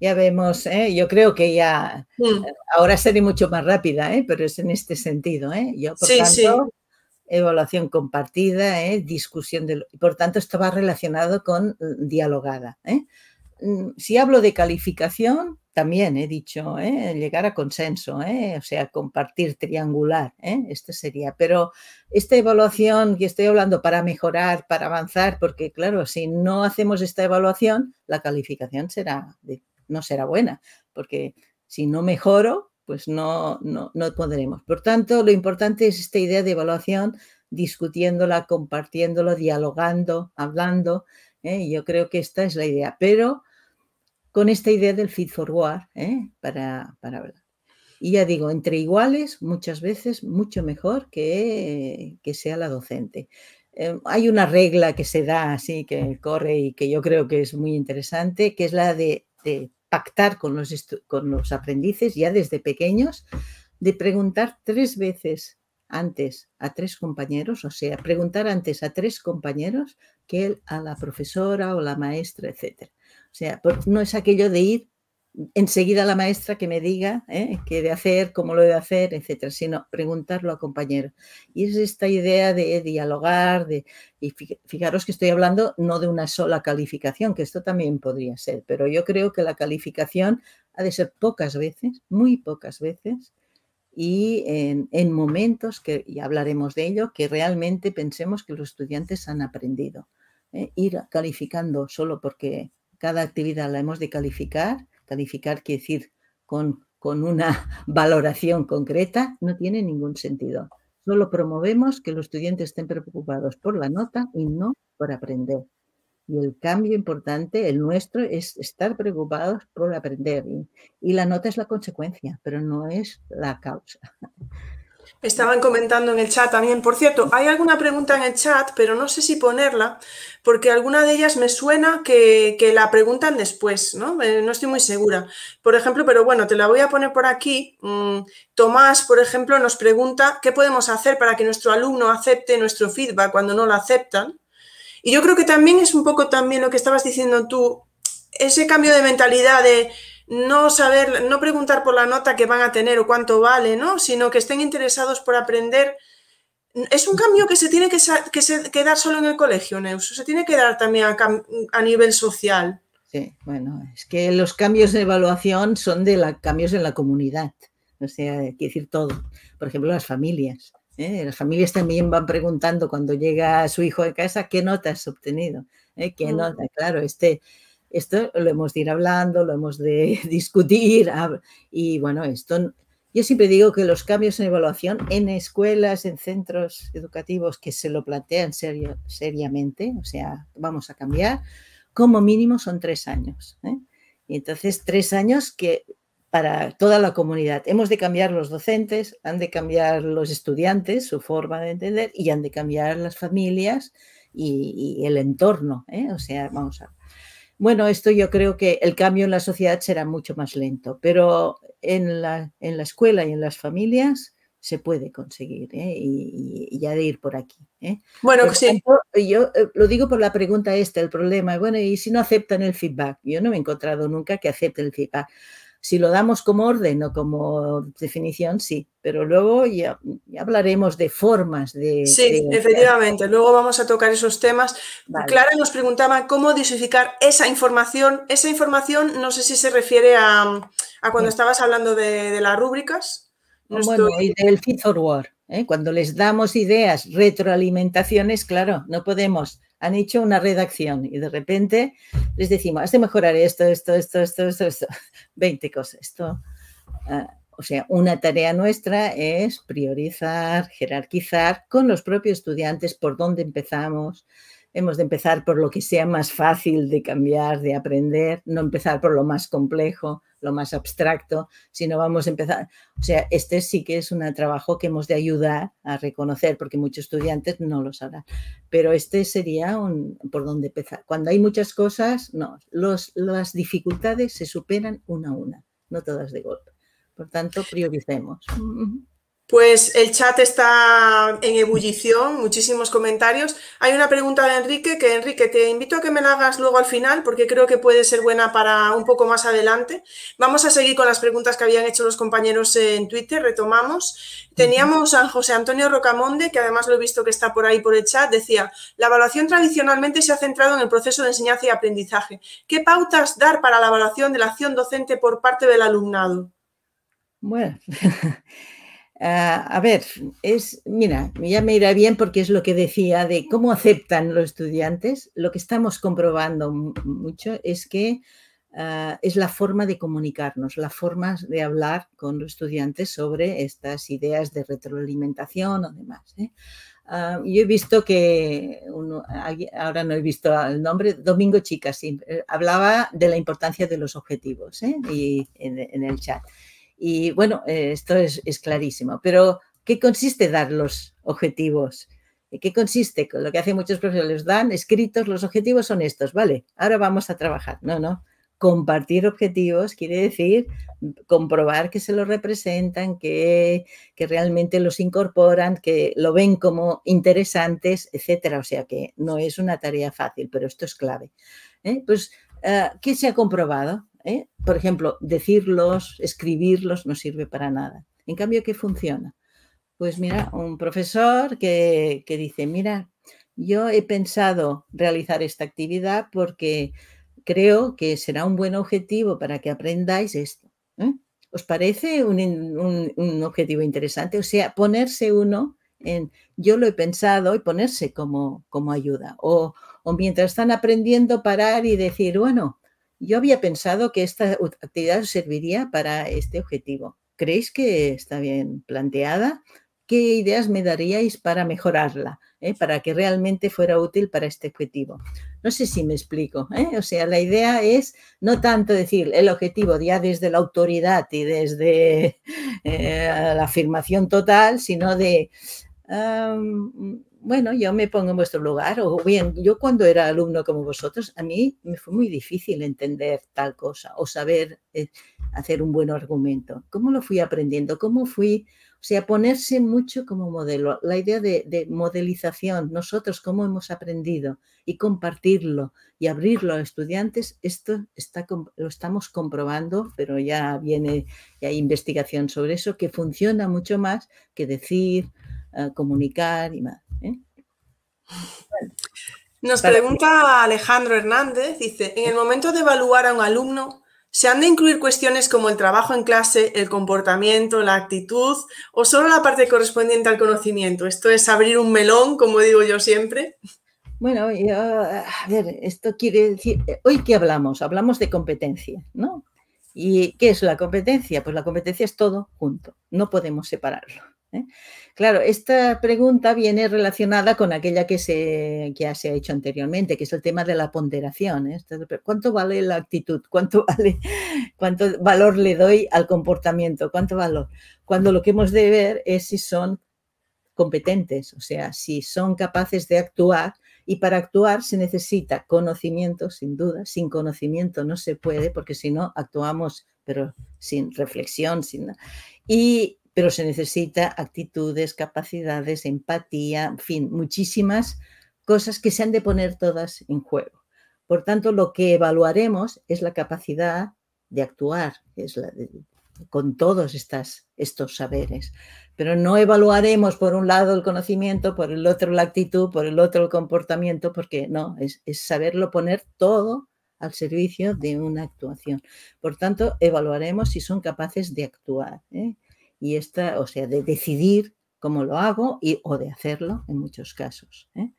Ya vemos, ¿eh? yo creo que ya, mm. ahora seré mucho más rápida, ¿eh? pero es en este sentido. ¿eh? Yo, por tanto, evaluación compartida, discusión, de, por tanto, esto va relacionado con mm, dialogada. ¿eh? Mm, si hablo de calificación, también he dicho, ¿eh? llegar a consenso, ¿eh? o sea, compartir triangular, ¿eh? este sería. Pero esta evaluación que estoy hablando para mejorar, para avanzar, porque claro, si no hacemos esta evaluación, la calificación será no será buena, porque si no mejoro, pues no, no, no podremos. Por tanto, lo importante es esta idea de evaluación, discutiéndola, compartiéndolo, dialogando, hablando. Yo creo que esta es la idea, pero con esta idea del feed forward ¿eh? para, para hablar. Y ya digo, entre iguales, muchas veces mucho mejor que, que sea la docente. Eh, hay una regla que se da así, que corre y que yo creo que es muy interesante, que es la de, pactar con los, con los aprendices ya desde pequeños, de preguntar tres veces antes a tres compañeros, o sea, preguntar antes a tres compañeros que a la profesora o la maestra, etc. Sea, no es aquello de ir enseguida la maestra que me diga ¿eh? qué de hacer, cómo lo he de hacer, etcétera, sino preguntarlo a compañero. Y es esta idea de dialogar, de, y fijaros que estoy hablando no de una sola calificación, que esto también podría ser, pero yo creo que la calificación ha de ser pocas veces, muy pocas veces, y en, momentos, que y hablaremos de ello, que realmente pensemos que los estudiantes han aprendido. ¿eh? Ir calificando solo porque cada actividad la hemos de calificar, calificar quiere decir con, con una valoración concreta, no tiene ningún sentido. Solo promovemos que los estudiantes estén preocupados por la nota y no por aprender. Y el cambio importante, el nuestro, es estar preocupados por aprender. Y, y la nota es la consecuencia, pero no es la causa. Estaban comentando en el chat también. Por cierto, hay alguna pregunta en el chat, pero no sé si ponerla, porque alguna de ellas me suena que, la preguntan después, ¿no? Eh, no estoy muy segura. Por ejemplo, pero bueno, te la voy a poner por aquí. Mm, Tomás, por ejemplo, nos pregunta qué podemos hacer para que nuestro alumno acepte nuestro feedback cuando no lo aceptan. Y yo creo que también es un poco también lo que estabas diciendo tú, ese cambio de mentalidad de no saber, no preguntar por la nota que van a tener o cuánto vale, ¿no? Sino que estén interesados por aprender. Es un cambio que se tiene que, que, dar solo en el colegio, Neus, se tiene que dar también a, nivel social. Sí, bueno, es que los cambios de evaluación son de la, cambios en la comunidad, o sea, hay que decir todo. Por ejemplo, las familias. ¿eh? Las familias también van preguntando cuando llega su hijo de casa qué nota has obtenido. ¿eh? ¿Qué mm. nota? Claro, este, esto lo hemos de ir hablando, lo hemos de discutir y bueno, esto yo siempre digo que los cambios en evaluación en escuelas, en centros educativos que se lo plantean serio, seriamente, o sea, vamos a cambiar, como mínimo son tres años. ¿eh? Y entonces, tres años que para toda la comunidad. Hemos de cambiar los docentes, han de cambiar los estudiantes, su forma de entender, y han de cambiar las familias y, el entorno. ¿eh? O sea, vamos a bueno, esto yo creo que el cambio en la sociedad será mucho más lento, pero en la, en la escuela y en las familias se puede conseguir ¿eh? y, ya de ir por aquí. ¿eh? Bueno, sí. yo eh, lo digo por la pregunta esta, el problema, bueno, y si no aceptan el feedback, yo no me he encontrado nunca que acepten el feedback. Si lo damos como orden o como definición, sí, pero luego ya, hablaremos de formas de... Sí, efectivamente, luego vamos a tocar esos temas. Clara nos preguntaba cómo dosificar esa información. Esa información, no sé si se refiere a, cuando estabas hablando de, las rúbricas. bueno, y del feed forward. ¿eh? Cuando les damos ideas, retroalimentaciones, claro, no podemos han hecho una redacción y de repente les decimos, has de mejorar esto, esto, esto, esto, esto, esto, 20 cosas. Esto, ah, o sea, una tarea nuestra es priorizar, jerarquizar con los propios estudiantes por dónde empezamos, hemos de empezar por lo que sea más fácil de cambiar, de aprender, no empezar por lo más complejo, lo más abstracto, sino vamos a empezar. O sea, este sí que es un trabajo que hemos de ayudar a reconocer, porque muchos estudiantes no lo sabrán. Pero este sería un, por donde empezar. Cuando hay muchas cosas, no, las dificultades se superan una a una, no todas de golpe. Por tanto, prioricemos. Pues el chat está en ebullición, muchísimos comentarios. Hay una pregunta de Enrique, que Enrique, te invito a que me la hagas luego al final, porque creo que puede ser buena para un poco más adelante. Vamos a seguir con las preguntas que habían hecho los compañeros en Twitter, retomamos. Teníamos a José Antonio Rocamonde, que además lo he visto que está por ahí por el chat, decía, la evaluación tradicionalmente se ha centrado en el proceso de enseñanza y aprendizaje. ¿Qué pautas dar para la evaluación de la acción docente por parte del alumnado? Bueno. Ah, a ver, es, mira, ya me irá bien porque es lo que decía de cómo aceptan los estudiantes. Lo que estamos comprobando mucho es que ah, es la forma de comunicarnos, la forma de hablar con los estudiantes sobre estas ideas de retroalimentación o demás. ¿eh? Ah, yo he visto que, ahora no he visto el nombre, Domingo Chica, sí, eh, hablaba de la importancia de los objetivos ¿eh? y en el chat. Y bueno, esto es, clarísimo. Pero, ¿qué consiste dar los objetivos? ¿Qué consiste? Lo que hacen muchos profesores, dan escritos, los objetivos son estos, ¿vale? Ahora vamos a trabajar. No, no. Compartir objetivos quiere decir comprobar que se los representan, que, realmente los incorporan, que lo ven como interesantes, etcétera. O sea que no es una tarea fácil, pero esto es clave. ¿eh? Pues, uh, ¿qué se ha comprobado? ¿Eh? Por ejemplo, decirlos, escribirlos no sirve para nada. En cambio, ¿qué funciona? Pues mira, un profesor que, dice, mira, yo he pensado realizar esta actividad porque creo que será un buen objetivo para que aprendáis esto. ¿eh? ¿Os parece un, objetivo interesante? O sea, ponerse uno en yo lo he pensado y ponerse como, como ayuda. O, o, mientras están aprendiendo, parar y decir, bueno, yo había pensado que esta actividad serviría para este objetivo. ¿Creéis que está bien planteada? ¿qué ideas me daríais para mejorarla? Eh? Para que realmente fuera útil para este objetivo. No sé si me explico. ¿eh? O sea, la idea es no tanto decir el objetivo ya desde la autoridad y desde eh, la afirmación total, sino de, bueno, yo me pongo en vuestro lugar, o bien, yo cuando era alumno como vosotros, a mí me fue muy difícil entender tal cosa o saber hacer un buen argumento. ¿Cómo lo fui aprendiendo? ¿Cómo fui o sea, ponerse mucho como modelo. La idea de, modelización, nosotros cómo hemos aprendido y compartirlo y abrirlo a estudiantes, esto está, lo estamos comprobando, pero ya viene, ya hay investigación sobre eso, que funciona mucho más que decir, eh, comunicar y más. ¿Eh? Nos pregunta Alejandro Hernández, dice, en el momento de evaluar a un alumno, ¿Se han de incluir cuestiones como el trabajo en clase, el comportamiento, la actitud o solo la parte correspondiente al conocimiento? Esto es abrir un melón, como digo yo siempre. Bueno, a ver, esto quiere decir, hoy qué hablamos? Hablamos de competencia, ¿no? ¿Y qué es la competencia? Pues la competencia es todo junto, no podemos separarlo. ¿eh? Claro, esta pregunta viene relacionada con aquella que, se, ya se ha hecho anteriormente, que es el tema de la ponderación. ¿eh? ¿Cuánto vale la actitud? ¿Cuánto, ¿Cuánto valor le doy al comportamiento? ¿Cuánto valor? Cuando lo que hemos de ver es si son competentes, o sea, si son capaces de actuar y para actuar se necesita conocimiento, sin duda. Sin conocimiento no se puede, porque si no actuamos, pero sin reflexión, sin y pero se necesita actitudes, capacidades, empatía, en fin, muchísimas cosas que se han de poner todas en juego. Por tanto, lo que evaluaremos es la capacidad de actuar, es con todos estos saberes. Pero no evaluaremos por un lado el conocimiento, por el otro la actitud, por el otro el comportamiento, porque no, es, saberlo poner todo al servicio de una actuación. Por tanto, evaluaremos si son capaces de actuar. ¿eh? Y esta, o sea, de decidir cómo lo hago y, o de hacerlo en muchos casos. ¿eh?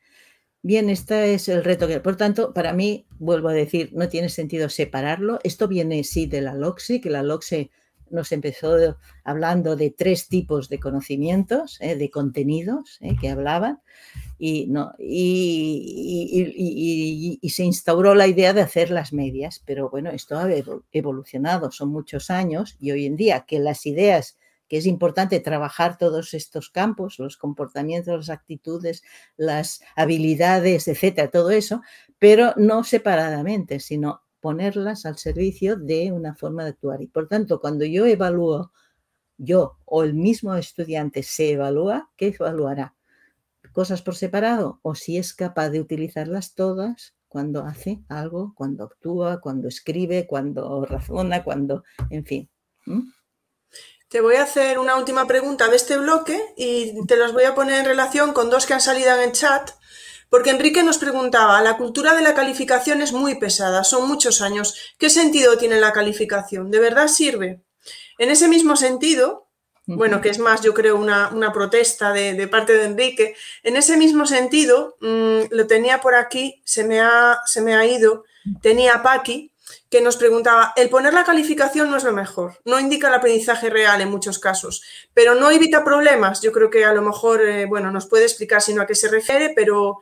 Bien, este es el reto que, por tanto, para mí, vuelvo a decir, no tiene sentido separarlo. Esto viene sí de la LOCSE, que la LOCSE nos empezó hablando de tres tipos de conocimientos, ¿eh? de contenidos ¿eh? que hablaban, y, no, y, y, se instauró la idea de hacer las medias. Pero bueno, esto ha evolucionado, son muchos años, y hoy en día que las ideas que es importante trabajar todos estos campos, los comportamientos, las actitudes, las habilidades, etcétera, todo eso, pero no separadamente, sino ponerlas al servicio de una forma de actuar. Y por tanto, cuando yo evalúo, yo o el mismo estudiante se evalúa, ¿qué evaluará? ¿Cosas por separado? ¿O si es capaz de utilizarlas todas cuando hace algo, cuando actúa, cuando escribe, cuando razona, cuando, en fin? Te voy a hacer una última pregunta de este bloque y te las voy a poner en relación con dos que han salido en el chat. Porque Enrique nos preguntaba, la cultura de la calificación es muy pesada, son muchos años. ¿Qué sentido tiene la calificación? ¿De verdad sirve? En ese mismo sentido, bueno, que es más, yo creo, una, protesta de, parte de Enrique, en ese mismo sentido, mm, lo tenía por aquí, se me ha, se me ha ido, tenía Paqui, que nos preguntaba, el poner la calificación no es lo mejor, no indica el aprendizaje real en muchos casos, pero no evita problemas. Yo creo que a lo mejor, eh, bueno, nos puede explicar sino a qué se refiere, pero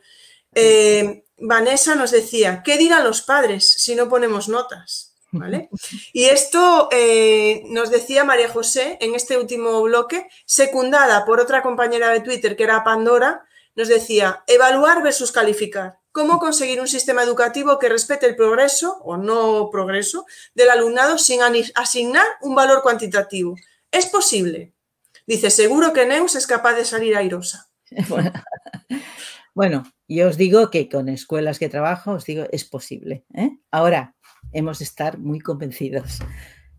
eh, Vanessa nos decía, ¿qué dirán los padres si no ponemos notas? ¿Vale? Y esto eh, nos decía María José en este último bloque, secundada por otra compañera de Twitter que era Pandora, nos decía, evaluar versus calificar. ¿Cómo conseguir un sistema educativo que respete el progreso o no progreso del alumnado sin asignar un valor cuantitativo? ¿Es posible? Dice, seguro que Neus es capaz de salir airosa. Bueno, yo os digo que con escuelas que trabajo, os digo, es posible. ¿eh? Ahora, hemos de estar muy convencidos.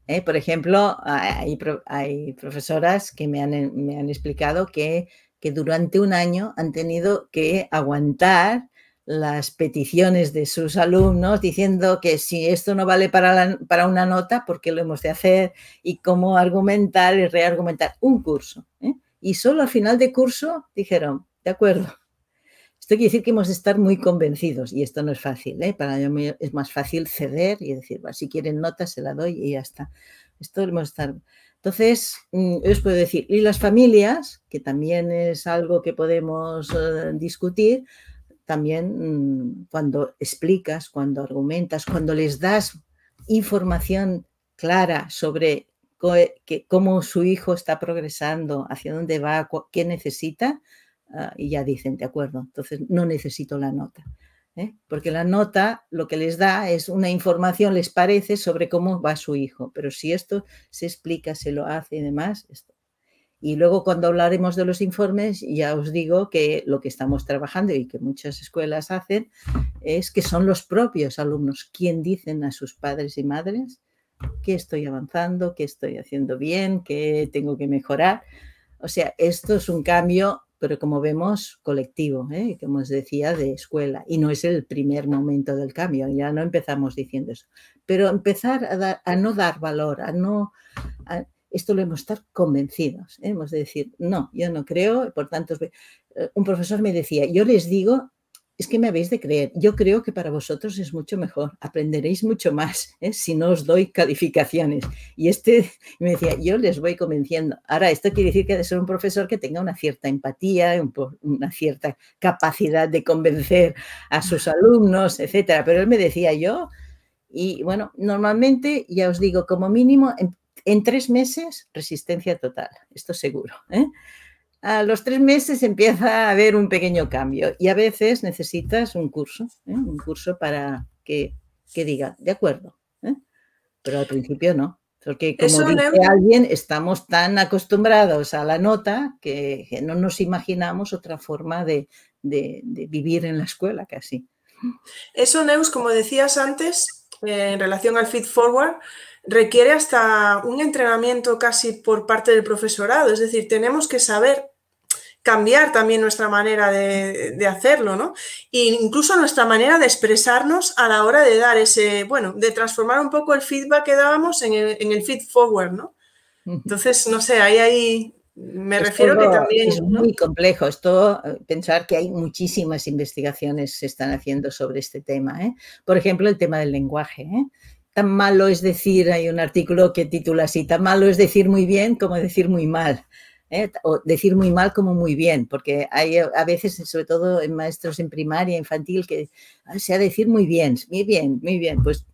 ¿eh? Por ejemplo, hay, profesoras que me han, explicado que, durante un año han tenido que aguantar las peticiones de sus alumnos diciendo que si esto no vale para, para una nota, ¿por qué lo hemos de hacer? Y cómo argumentar y reargumentar un curso. ¿eh? Y solo al final de curso dijeron, de acuerdo, esto quiere decir que hemos de estar muy convencidos y esto no es fácil. ¿eh? Para mí es más fácil ceder y decir, si quieren notas se la doy y ya está. Esto hemos de estar. Entonces, mm, os puedo decir, y las familias, que también es algo que podemos eh, discutir, también mm, cuando explicas, cuando argumentas, cuando les das información clara sobre cómo su hijo está progresando, hacia dónde va, qué necesita, Ah, y ya dicen, de acuerdo, entonces no necesito la nota. ¿eh? Porque la nota lo que les da es una información, les parece, sobre cómo va su hijo. Pero si esto se explica, se lo hace y demás, esto. Y luego cuando hablaremos de los informes, ya os digo que lo que estamos trabajando y que muchas escuelas hacen es que son los propios alumnos quien dicen a sus padres y madres qué estoy avanzando, qué estoy haciendo bien, qué tengo que mejorar. O sea, esto es un cambio pero como vemos, colectivo, ¿eh? como os decía, de escuela. Y no es el primer momento del cambio, ya no empezamos diciendo eso. Pero empezar a, no dar valor, a no... esto lo hemos estar convencidos. ¿eh? Hemos de decir, no, yo no creo, por tanto, eh, un profesor me decía, yo les digo es que me habéis de creer. Yo creo que para vosotros es mucho mejor, aprenderéis mucho más ¿eh? si no os doy calificaciones. Y este me decía, yo les voy convenciendo. Ahora, esto quiere decir que de ser un profesor que tenga una cierta empatía, una cierta capacidad de convencer a sus alumnos, etcétera. Pero él me decía yo, y bueno, normalmente, ya os digo, como mínimo, en, tres meses, resistencia total, esto seguro. ¿eh? a los tres meses empieza a haber un pequeño cambio y a veces necesitas un curso, ¿eh? un curso para que, diga, de acuerdo, ¿eh? pero al principio no. Porque como dice alguien, estamos tan acostumbrados a la nota que, no nos imaginamos otra forma de, vivir en la escuela casi. Eso, Neus, como decías antes, en relación al feed forward, requiere hasta un entrenamiento casi por parte del profesorado. Es decir, tenemos que saber cambiar también nuestra manera de, hacerlo, ¿no? E incluso nuestra manera de expresarnos a la hora de dar ese, bueno, de transformar un poco el feedback que dábamos en el, feed forward, ¿no? Entonces, no sé, ahí, ahí me refiero que también... Es muy complejo esto, eh, pensar que hay muchísimas investigaciones que se están haciendo sobre este tema. ¿eh? Por ejemplo, el tema del lenguaje. ¿eh? Tan malo es decir, hay un artículo que titula así, tan malo es decir muy bien como decir muy mal. ¿eh? o decir muy mal como muy bien, porque hay a veces, sobre todo en maestros en primaria, infantil, que ah, se ha de decir muy bien, muy bien, muy bien. Pues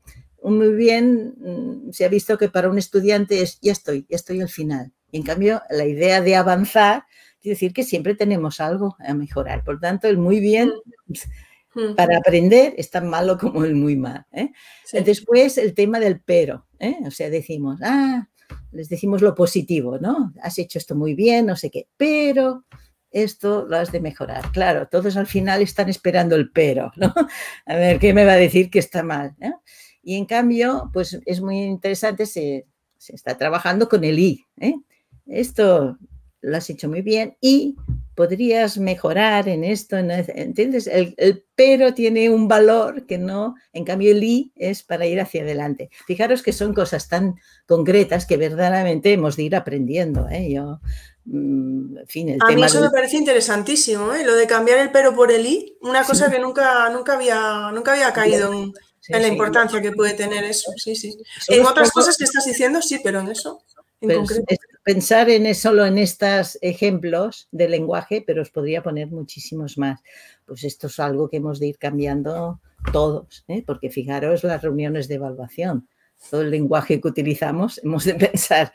muy bien mm, se ha visto que para un estudiante es ya estoy, ya estoy al final. Y en cambio, la idea de avanzar quiere decir que siempre tenemos algo a mejorar. Por tanto, el muy bien mm. para aprender es tan malo como el muy mal. ¿eh? Después, el tema del pero. ¿eh? O sea, decimos, ah, les decimos lo positivo, ¿no? Has hecho esto muy bien, no sé qué, pero esto lo has de mejorar. Claro, todos al final están esperando el pero, ¿no? A ver, ¿qué me va a decir que está mal? Y en cambio, pues es muy interesante, se, está trabajando con el I. ¿eh? Esto lo has hecho muy bien y podrías mejorar en esto, ¿entiendes? El, pero tiene un valor que no, en cambio el i es para ir hacia adelante. Fijaros que son cosas tan concretas que verdaderamente hemos de ir aprendiendo. ¿eh? Yo, mm, en fin, el A mí eso me parece interesantísimo, ¿eh? lo de cambiar el pero por el i, una cosa que nunca, nunca, había, nunca había caído en, la importancia que puede tener eso. Sí, sí. En otras cosas que estás diciendo, sí, pero en eso. Pues, pensar en solo en estos ejemplos de lenguaje, pero os podría poner muchísimos más. Pues esto es algo que hemos de ir cambiando todos, ¿eh? porque fijaros las reuniones de evaluación. todo el lenguaje que utilizamos, hemos de pensar,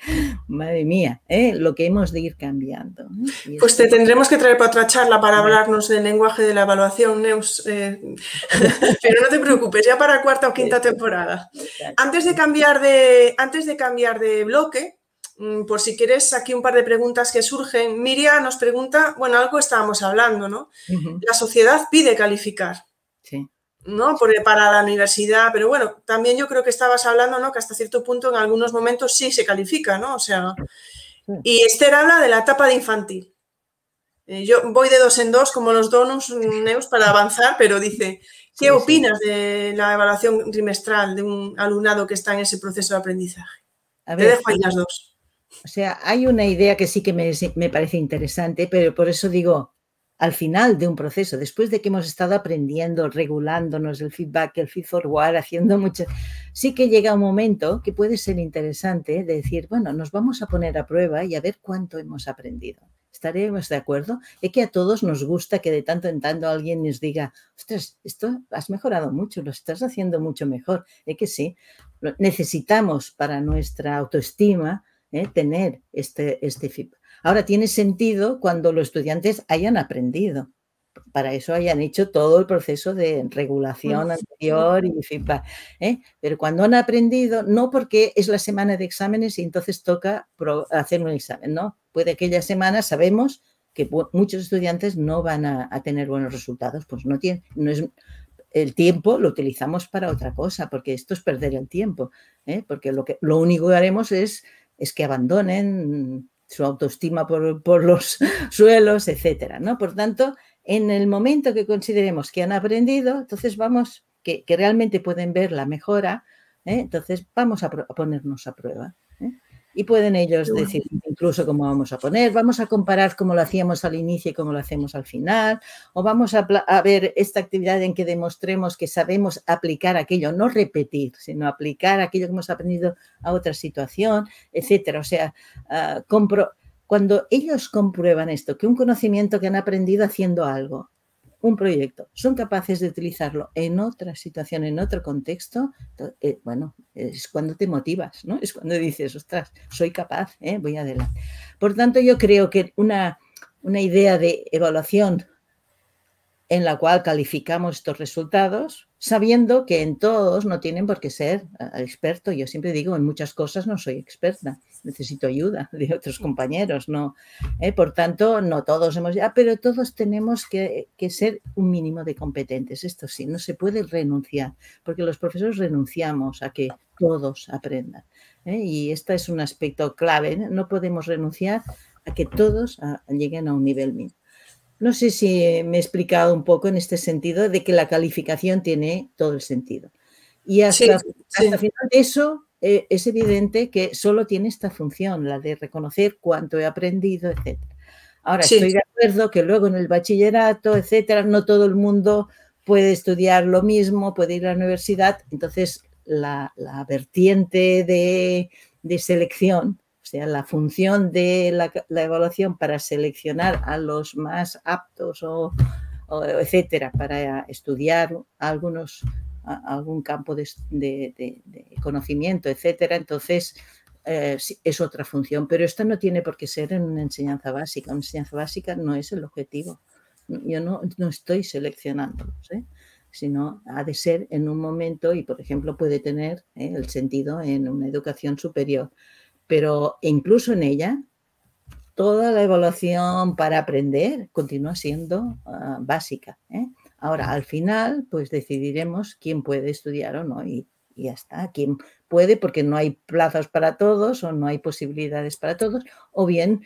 madre mía, ¿eh? lo que hemos de ir cambiando. ¿eh? Pues te tendremos que traer para otra charla para hablarnos del lenguaje de la evaluación, Neus. Eh, pero no te preocupes, ya para cuarta o quinta temporada. Antes de cambiar de, antes de, cambiar de bloque, por si quieres, aquí un par de preguntas que surgen. Miriam nos pregunta, bueno, algo estábamos hablando, ¿no? La sociedad pide calificar. Sí. ¿no? para la universidad, pero bueno, también yo creo que estabas hablando, ¿no? Que hasta cierto punto en algunos momentos sí se califica, ¿no? O sea, y Esther habla de la etapa de infantil. Eh, yo voy de dos en dos como los donos neus para avanzar, pero dice, ¿qué opinas de la evaluación trimestral de un alumnado que está en ese proceso de aprendizaje? Te dejo ahí las dos. O sea, hay una idea que sí que me, me parece interesante, pero por eso digo, al final de un proceso, después de que hemos estado aprendiendo, regulándonos el feedback, el feed forward, haciendo mucho, sí que llega un momento que puede ser interesante de decir, bueno, nos vamos a poner a prueba y a ver cuánto hemos aprendido. ¿Estaremos de acuerdo? Es que a todos nos gusta que de tanto en tanto alguien nos diga, ostras, esto has mejorado mucho, lo estás haciendo mucho mejor. Es que sí, necesitamos para nuestra autoestima ¿eh? tener este, este feedback. Ahora, tiene sentido cuando los estudiantes hayan aprendido. Para eso hayan hecho todo el proceso de regulación anterior y feedback. ¿eh? Pero cuando han aprendido, no porque es la semana de exámenes y entonces toca hacer un examen, ¿no? Puede que aquella semana sabemos que muchos estudiantes no van a, tener buenos resultados, pues no tienen, no es, el tiempo lo utilizamos para otra cosa, porque esto es perder el tiempo, ¿eh? porque lo, que, lo único que haremos es, es que abandonen su autoestima por, los suelos, etcétera, ¿no? Por tanto, en el momento que consideremos que han aprendido, entonces vamos, que, realmente pueden ver la mejora, ¿eh? entonces vamos a, ponernos a prueba. Y pueden ellos decir incluso cómo vamos a poner, vamos a comparar cómo lo hacíamos al inicio y cómo lo hacemos al final, o vamos a, ver esta actividad en que demostremos que sabemos aplicar aquello, no repetir, sino aplicar aquello que hemos aprendido a otra situación, etcétera. O sea, ah, cuando ellos comprueban esto, que un conocimiento que han aprendido haciendo algo, un proyecto, son capaces de utilizarlo en otra situación, en otro contexto, eh, bueno, es cuando te motivas, ¿no? Es cuando dices, ostras, soy capaz, ¿eh? voy adelante. Por tanto, yo creo que una, una idea de evaluación en la cual calificamos estos resultados, sabiendo que en todos no tienen por qué ser eh, experto. Yo siempre digo, en muchas cosas no soy experta, necesito ayuda de otros compañeros, ¿no? Eh, por tanto, no todos hemos ya, pero todos tenemos que, ser un mínimo de competentes. Esto sí, no se puede renunciar, porque los profesores renunciamos a que todos aprendan. ¿eh? Y este es un aspecto clave, no podemos renunciar a que todos lleguen a un nivel mínimo. No sé si me he explicado un poco en este sentido de que la calificación tiene todo el sentido. Y hasta, final de eso eh, es evidente que solo tiene esta función, la de reconocer cuánto he aprendido, etc. Ahora, estoy de acuerdo que luego en el bachillerato, etcétera, no todo el mundo puede estudiar lo mismo, puede ir a la universidad. Entonces, la, vertiente de, de selección sea, la función de la, evaluación para seleccionar a los más aptos o, etcétera, para estudiar algunos, algún campo de, conocimiento, etcétera, entonces eh, es otra función. Pero esto no tiene por qué ser en una enseñanza básica. Una enseñanza básica no es el objetivo. Yo no, no estoy seleccionándolos. ¿eh? sino ha de ser en un momento y, por ejemplo, puede tener ¿eh? el sentido en una educación superior pero incluso en ella, toda la evaluación para aprender continúa siendo ah, básica. ¿eh? Ahora, al final, pues decidiremos quién puede estudiar o no y, ya está. Quién puede porque no hay plazas para todos o no hay posibilidades para todos, o bien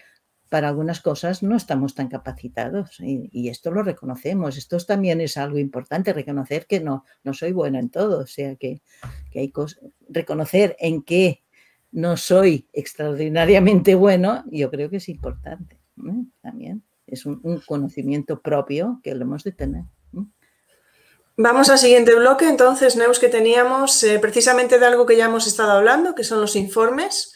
para algunas cosas no estamos tan capacitados y, esto lo reconocemos. Esto también es algo importante, reconocer que no, no soy bueno en todo, o sea que, que hay cosas, reconocer en qué no soy extraordinariamente bueno, yo creo que es importante ¿eh? también. Es un, conocimiento propio que lo hemos de tener. ¿eh? Vamos al siguiente bloque, entonces, Neus, que teníamos eh, precisamente de algo que ya hemos estado hablando, que son los informes.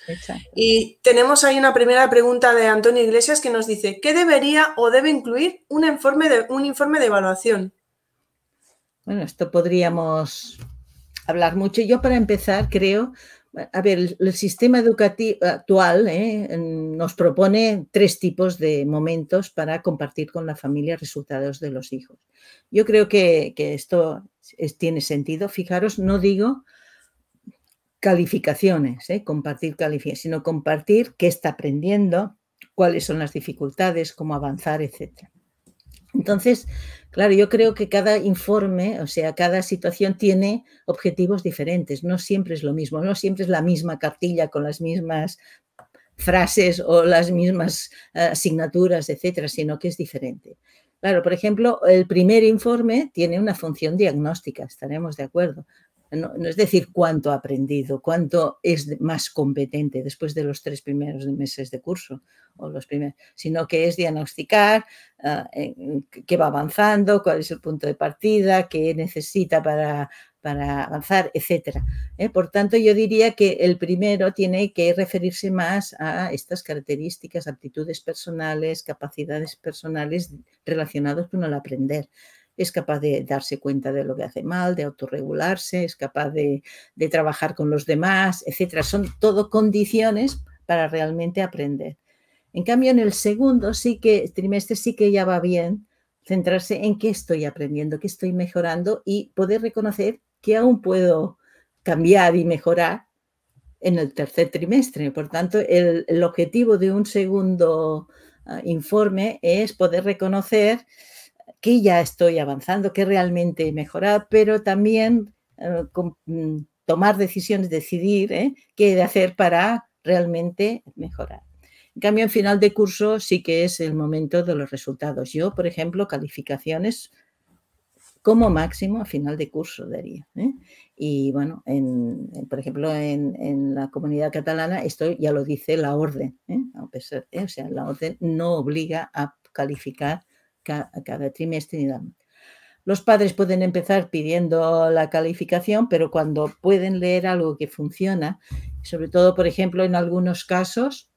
Y tenemos ahí una primera pregunta de Antonio Iglesias que nos dice, ¿qué debería o debe incluir un informe de, un informe de evaluación? Bueno, esto podríamos hablar mucho. Yo para empezar creo, a ver, el, sistema educativo actual ¿eh? nos propone tres tipos de momentos para compartir con la familia resultados de los hijos. Yo creo que, esto tiene sentido. Fijaros, no digo calificaciones, ¿eh? compartir calificaciones, sino compartir qué está aprendiendo, cuáles son las dificultades, cómo avanzar, etc. Entonces, claro, yo creo que cada informe, o sea, cada situación tiene objetivos diferentes, no siempre es lo mismo, no siempre es la misma cartilla con las mismas frases o las mismas eh, asignaturas, etcétera, sino que es diferente. Claro, por ejemplo, el primer informe tiene una función diagnóstica, estaremos de acuerdo. No, es decir cuánto ha aprendido, cuánto es más competente después de los tres primeros meses de curso, o los primeros, sino que es diagnosticar ah, qué va avanzando, cuál es el punto de partida, qué necesita para, para avanzar, etc. ¿eh? Por tanto, yo diría que el primero tiene que referirse más a estas características, aptitudes personales, capacidades personales relacionadas con el aprender es capaz de darse cuenta de lo que hace mal, de autorregularse, es capaz de, trabajar con los demás, etcétera. Son todo condiciones para realmente aprender. En cambio, en el segundo sí que trimestre sí que ya va bien centrarse en qué estoy aprendiendo, qué estoy mejorando y poder reconocer que aún puedo cambiar y mejorar en el tercer trimestre. Por tanto, el, objetivo de un segundo ah, informe es poder reconocer que ya estoy avanzando, que realmente he mejorado, pero también eh, mm, tomar decisiones, decidir ¿eh? qué he de hacer para realmente mejorar. En cambio, en final de curso sí que es el momento de los resultados. Yo, por ejemplo, calificaciones como máximo a final de curso daría. ¿eh? Y bueno, en, por ejemplo, en, la comunidad catalana esto ya lo dice la orden. o sea, la orden no obliga a calificar cada, trimestre. Los padres pueden empezar pidiendo la calificación, pero cuando pueden leer algo que funciona, sobre todo, por ejemplo, en algunos casos,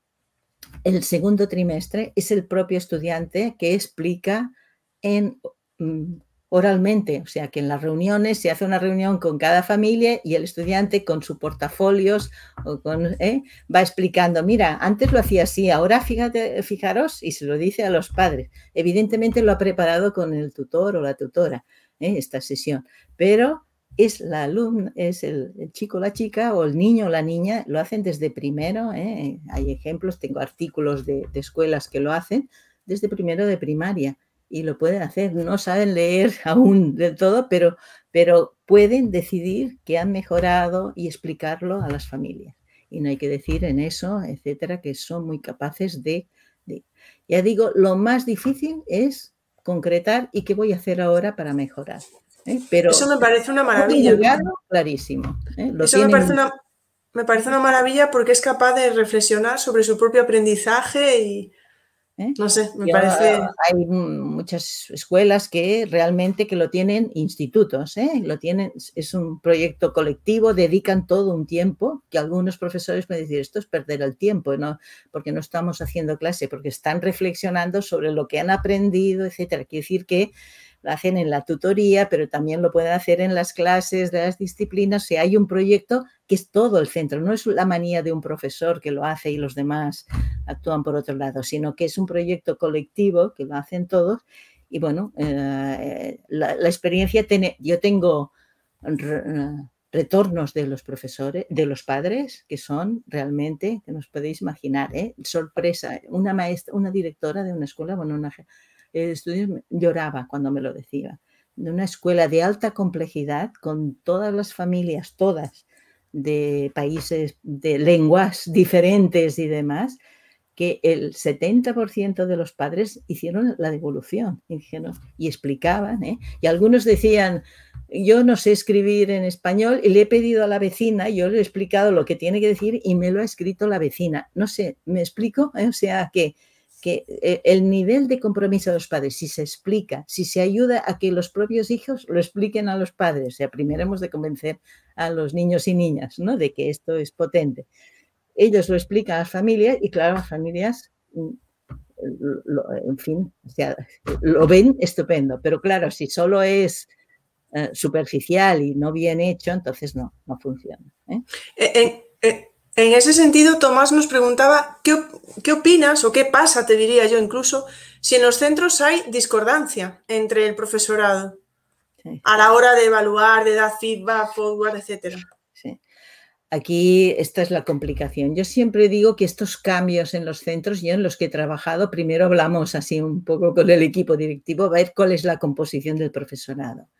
el segundo trimestre es el propio estudiante que explica en mm, oralmente, o sea que en las reuniones se hace una reunión con cada familia y el estudiante con sus portafolios o con, ¿eh? va explicando, mira, antes lo hacía así, ahora fíjate, fijaros y se lo dice a los padres. Evidentemente lo ha preparado con el tutor o la tutora ¿eh? esta sesión, pero es la alumna, es el, chico la chica o el niño o la niña, lo hacen desde primero, ¿eh? hay ejemplos, tengo artículos de escuelas que lo hacen desde primero de primaria y lo pueden hacer. No saben leer aún del todo, pero, pero pueden decidir que han mejorado y explicarlo a las familias. Y no hay que decir en eso, etcétera, que son muy capaces de, Ya digo, lo más difícil es concretar y qué voy a hacer ahora para mejorar. ¿eh? Pero eso me parece una maravilla. Clarísimo. ¿eh? Eso me parece una, me parece una maravilla porque es capaz de reflexionar sobre su propio aprendizaje y, ¿eh? No sé, me parece. Hay muchas escuelas que realmente que lo tienen institutos, ¿eh? lo tienen, es un proyecto colectivo, dedican todo un tiempo, que algunos profesores pueden decir, esto es perder el tiempo, ¿no? porque no estamos haciendo clase, porque están reflexionando sobre lo que han aprendido, etcétera. Quiere decir que lo hacen en la tutoría, pero también lo pueden hacer en las clases de las disciplinas. Si hay un proyecto que es todo el centro, no es la manía de un profesor que lo hace y los demás actúan por otro lado, sino que es un proyecto colectivo que lo hacen todos. Y bueno, eh, la, experiencia tiene, yo tengo retornos de los profesores, de los padres, que son realmente, que nos podéis imaginar, ¿eh? sorpresa. Una maestra, una directora de una escuela, bueno, una estudios lloraba cuando me lo decía. De una escuela de alta complejidad, con todas las familias, todas, de países, de lenguas diferentes y demás, que el 70% de los padres hicieron la devolución y, y explicaban. ¿eh? Y algunos decían, yo no sé escribir en español y le he pedido a la vecina, yo le he explicado lo que tiene que decir y me lo ha escrito la vecina. No sé, ¿me explico? O sea que que eh, el nivel de compromiso de los padres, si se explica, si se ayuda a que los propios hijos lo expliquen a los padres, o sea, primero hemos de convencer a los niños y niñas ¿no? de que esto es potente. Ellos lo explican a las familias y claro, las familias, mm, en fin, lo ven estupendo, pero claro, si solo es eh, superficial y no bien hecho, entonces no, no funciona. ¿eh? En, ese sentido, Tomás nos preguntaba, ¿qué, opinas o qué pasa, te diría yo incluso, si en los centros hay discordancia entre el profesorado a la hora de evaluar, de dar feedback, forward, etcétera? Aquí esta es la complicación. Yo siempre digo que estos cambios en los centros, yo en los que he trabajado, primero hablamos así un poco con el equipo directivo, a ver cuál es la composición del profesorado.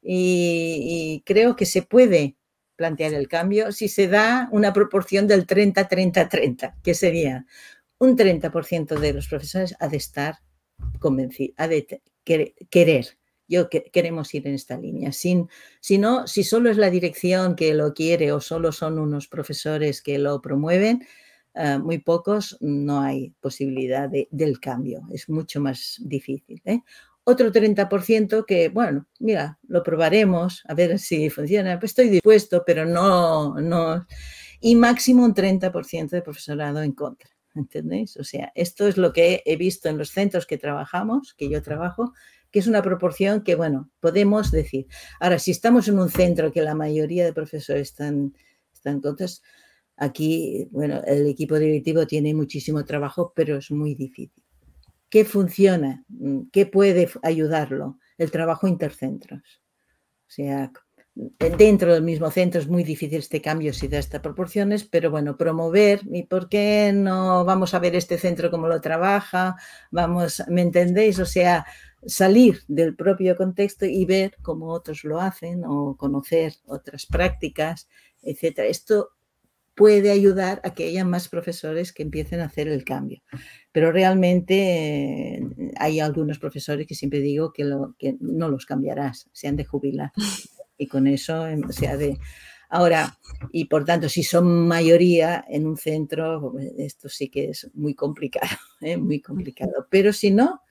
Y, creo que se puede plantear el cambio si se da una proporción del 30-30-30, que sería un 30% de los profesores ha de estar convencidos, ha de querer yo queremos ir en esta línea. Sin, si no, si solo es la dirección que lo quiere o solo son unos profesores que lo promueven, eh, muy pocos, no hay posibilidad del cambio. Es mucho más difícil. ¿eh? Otro 30% que, bueno, mira, lo probaremos, a ver si funciona. Pues estoy dispuesto, pero no, no. Y máximo un 30% de profesorado en contra. ¿Entendéis? O sea, esto es lo que he visto en los centros que trabajamos, que yo trabajo, que es una proporción que, bueno, podemos decir. Ahora, si estamos en un centro que la mayoría de profesores están, están contra, aquí, bueno, el equipo directivo tiene muchísimo trabajo, pero es muy difícil. ¿Qué funciona? ¿Qué puede ayudarlo? El trabajo intercentros. O sea, dentro del mismo centro es muy difícil este cambio si da estas proporciones, pero bueno, promover y por qué no vamos a ver este centro cómo lo trabaja, vamos, ¿me entendéis? O sea, salir del propio contexto y ver cómo otros lo hacen o conocer otras prácticas, etcétera. Esto puede ayudar a que haya más profesores que empiecen a hacer el cambio. Pero realmente eh, hay algunos profesores que siempre digo que, lo, que no los cambiarás, se han de jubilar. Y con eso em, se ha de... Ahora, y por tanto, si son mayoría en un centro, esto sí que es muy complicado, ¿eh? muy complicado. Pero si no,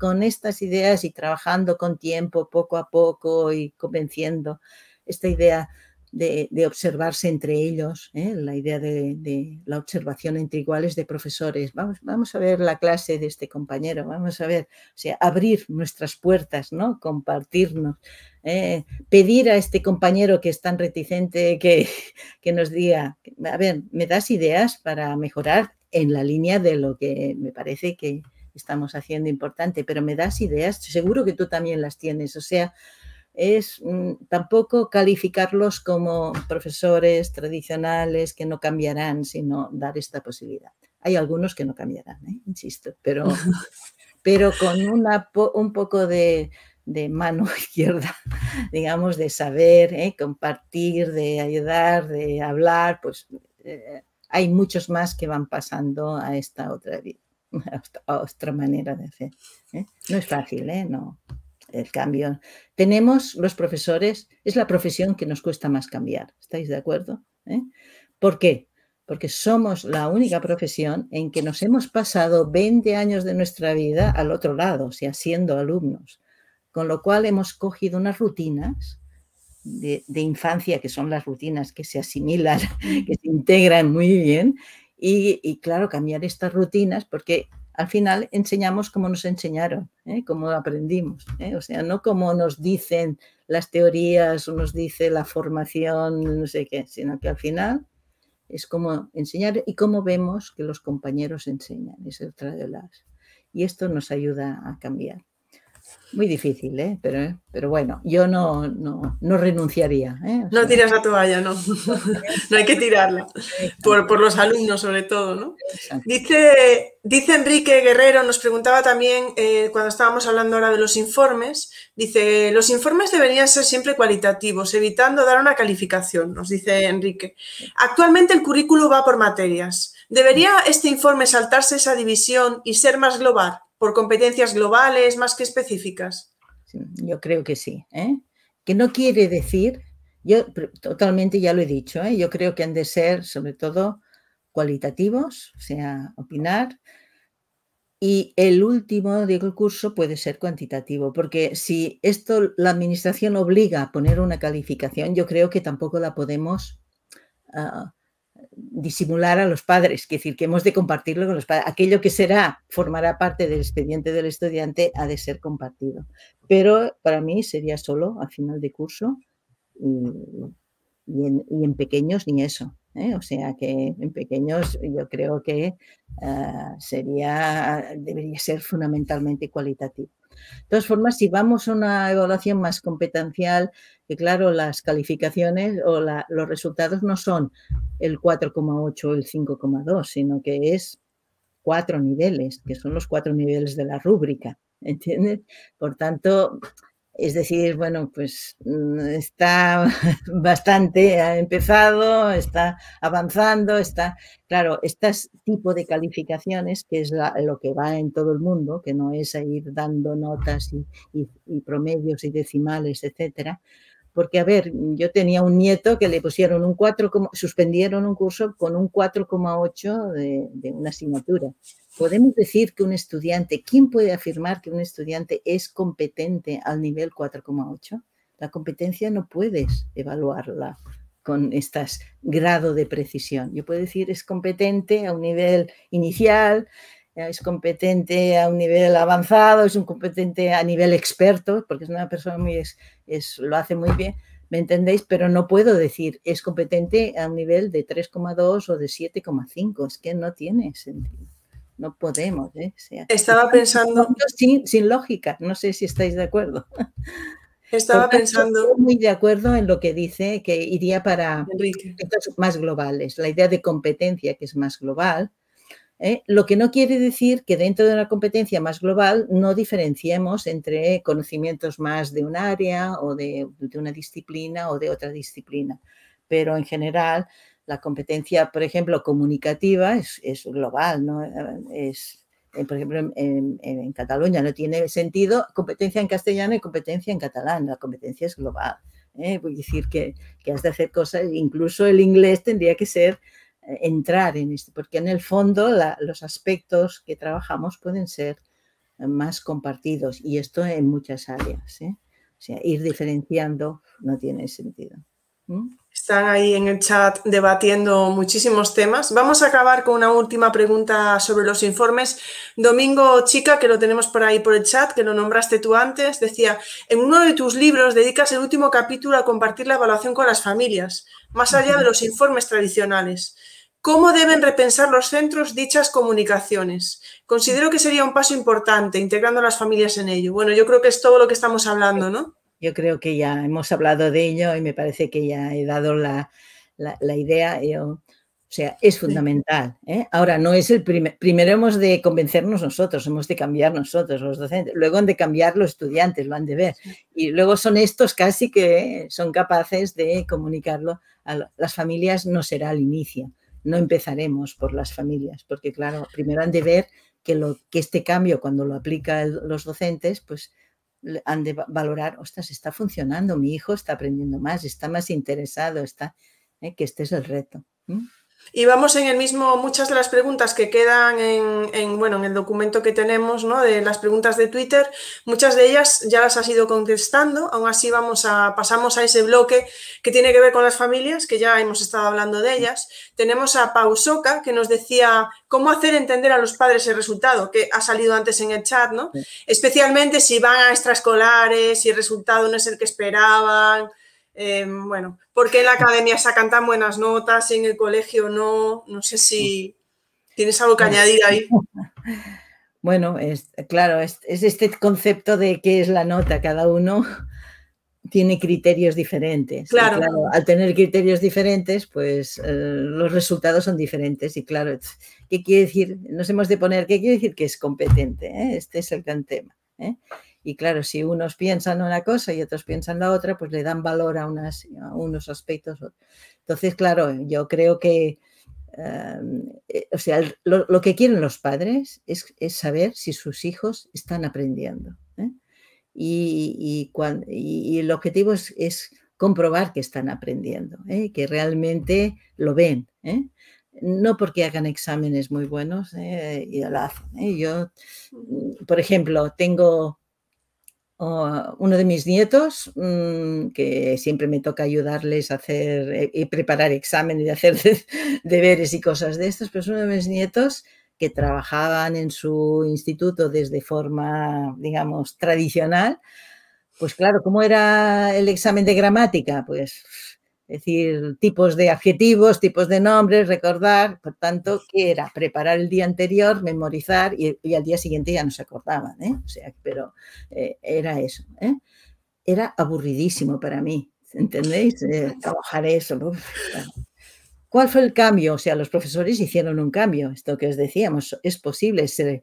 con estas ideas y trabajando con tiempo, poco a poco y convenciendo esta idea de, observarse entre ellos, ¿eh? la idea de, la observación entre iguales de profesores. Vamos, vamos a ver la clase de este compañero, vamos a ver, o sea, abrir nuestras puertas, ¿no? compartirnos, ¿eh? pedir a este compañero que es tan reticente que, que nos diga, a ver, ¿me das ideas para mejorar en la línea de lo que me parece que, estamos haciendo importante, pero me das ideas, seguro que tú también las tienes, o sea, es mm, tampoco calificarlos como profesores tradicionales que no cambiarán, sino dar esta posibilidad. Hay algunos que no cambiarán, ¿eh? insisto, pero, pero con una, un poco de, mano izquierda, digamos, de saber, ¿eh? compartir, de ayudar, de hablar, pues eh, hay muchos más que van pasando a esta otra vida. otra manera de hacer. ¿eh? No es fácil, ¿eh? No, el cambio. Tenemos los profesores, es la profesión que nos cuesta más cambiar. ¿Estáis de acuerdo? ¿Eh? ¿Por qué? Porque somos la única profesión en que nos hemos pasado 20 años de nuestra vida al otro lado, o sea, siendo alumnos. Con lo cual hemos cogido unas rutinas de, de infancia, que son las rutinas que se asimilan, que se integran muy bien, y, claro, cambiar estas rutinas porque al final enseñamos como nos enseñaron, ¿eh? como aprendimos. ¿eh? O sea, no como nos dicen las teorías o nos dice la formación, no sé qué, sino que al final es como enseñar y cómo vemos que los compañeros enseñan. Es otra de las. Y esto nos ayuda a cambiar. Muy difícil, ¿eh? Pero, pero bueno, yo no, no, no renunciaría. ¿eh? no tiras la toalla, no. no hay que tirarla. Por, por, los alumnos, sobre todo, ¿no? Dice, dice Enrique Guerrero, nos preguntaba también, eh, cuando estábamos hablando ahora de los informes, dice, los informes deberían ser siempre cualitativos, evitando dar una calificación, nos dice Enrique. Actualmente el currículo va por materias. ¿Debería este informe saltarse esa división y ser más global? Por competencias globales más que específicas? yo creo que sí. ¿eh? Que no quiere decir, yo totalmente ya lo he dicho, ¿eh? yo creo que han de ser sobre todo cualitativos, o sea, opinar. Y el último del curso puede ser cuantitativo, porque si esto la administración obliga a poner una calificación, yo creo que tampoco la podemos ah, disimular a los padres, es decir, que hemos de compartirlo con los padres. Aquello que será, formará parte del expediente del estudiante, ha de ser compartido. Pero para mí sería solo a final de curso y, en, pequeños ni eso. ¿eh? O sea que en pequeños yo creo que ah, sería, debería ser fundamentalmente cualitativo. De todas formas, si vamos a una evaluación más competencial, que claro, las calificaciones o los resultados no son el 4,8 o el 5,2, sino que es cuatro niveles, que son los cuatro niveles de la rúbrica, ¿entiendes? Por tanto, es decir, bueno, pues mm, está bastante, ha empezado, está avanzando, está, claro, este tipo de calificaciones, que es lo que va en todo el mundo, que no es ir dando notas y, y promedios y decimales, etcétera, porque, a ver, yo tenía un nieto que le pusieron un 4, suspendieron un curso con un 4,8 de, de una asignatura. Podemos decir que un estudiante, ¿quién puede afirmar que un estudiante es competente al nivel 4,8? La competencia no puedes evaluarla con este grado de precisión. Yo puedo decir es competente a un nivel inicial, es competente a un nivel avanzado, es un competente a nivel experto, porque es una persona muy, es, lo hace muy bien, ¿me entendéis? Pero no puedo decir es competente a un nivel de 3,2 o de 7,5, es que no tiene sentido. No podemos. ¿eh? Estaba pensando... Sin, sin lógica, no sé si estáis de acuerdo. Estaba pensando. Estoy muy de acuerdo en lo que dice que iría para más globales. La idea de competencia, que es más global, ¿eh? Lo que no quiere decir que dentro de una competencia más global no diferenciemos entre conocimientos más de un área o de, una disciplina o de otra disciplina. Pero en general, la competencia, por ejemplo, comunicativa es, global, ¿no? Es, eh, por ejemplo, en, Cataluña no tiene sentido competencia en castellano y competencia en catalán. La competencia es global. ¿eh? Voy a decir que, que, has de hacer cosas, incluso el inglés tendría que ser eh, entrar en esto, porque en el fondo los aspectos que trabajamos pueden ser eh, más compartidos y esto en muchas áreas. ¿eh? O sea, ir diferenciando no tiene sentido. Están ahí en el chat debatiendo muchísimos temas. Vamos a acabar con una última pregunta sobre los informes. Domingo Chica, que lo tenemos por ahí por el chat, que lo nombraste tú antes, decía, en uno de tus libros dedicas el último capítulo a compartir la evaluación con las familias, más allá de los informes tradicionales. ¿Cómo deben repensar los centros dichas comunicaciones? Considero que sería un paso importante integrando a las familias en ello. Bueno, yo creo que es todo lo que estamos hablando, ¿no? Yo creo que ya hemos hablado de ello y me parece que ya he dado la, idea. o sea, es fundamental. ¿eh? Ahora, no es el primer. Primero hemos de convencernos nosotros, hemos de cambiar nosotros, los docentes. Luego han de cambiar los estudiantes, lo han de ver. Y luego son estos casi que son capaces de comunicarlo a las familias, no será al inicio no empezaremos por las familias, porque claro, primero han de ver que, lo, que este cambio, cuando lo aplican los docentes, pues han de valorar, ostras, está funcionando, mi hijo está aprendiendo más, está más interesado, está, ¿eh? que este es el reto. Y vamos en el mismo, muchas de las preguntas que quedan en, bueno, en el documento que tenemos, ¿no? De las preguntas de Twitter, muchas de ellas ya las has ido contestando, aún así vamos a, pasamos a ese bloque que tiene que ver con las familias, que ya hemos estado hablando de ellas. Tenemos a Pausoka, que nos decía cómo hacer entender a los padres el resultado, que ha salido antes en el chat, ¿no? Especialmente si van a extraescolares, si el resultado no es el que esperaban, Em, bueno, porque en la academia sacan tan buenas notas y en el colegio no? No sé si tienes algo que añadir ahí. Bueno, es, claro, es, este concepto de qué es la nota. Cada uno tiene criterios diferentes. Claro. al tener criterios diferentes, pues eh, los resultados son diferentes. Y claro, ¿qué quiere decir? Nos hemos de poner, ¿qué quiere decir que es competente? ¿eh? Este es el gran tema. ¿eh? Y claro, si unos piensan una cosa y otros piensan la otra, pues le dan valor a, unos aspectos. Entonces, claro, yo creo que, em, eh, o sea, lo, que quieren los padres es, saber si sus hijos están aprendiendo. ¿eh? Y, y, el objetivo es, comprobar que están aprendiendo, ¿eh? que realmente lo ven. No porque hagan exámenes muy buenos y lo hacen. Yo, por ejemplo, tengo uno de mis nietos, mm, que siempre me toca ayudarles a hacer y preparar exámenes y hacer deberes y cosas de estas, pues uno de mis nietos que trabajaban en su instituto desde forma, digamos, tradicional, pues claro, ¿cómo era el examen de gramática? Pues es decir, tipos de adjetivos, tipos de nombres, recordar, por tanto, ¿qué era? Preparar el día anterior, memorizar y, al día siguiente ya no se acordaban, ¿eh? O sea, pero eh, era eso, ¿eh? Era aburridísimo para mí, ¿entendéis? Eh, trabajar eso. ¿Cuál fue el cambio? O sea, los profesores hicieron un cambio, esto que os decíamos, es posible, se,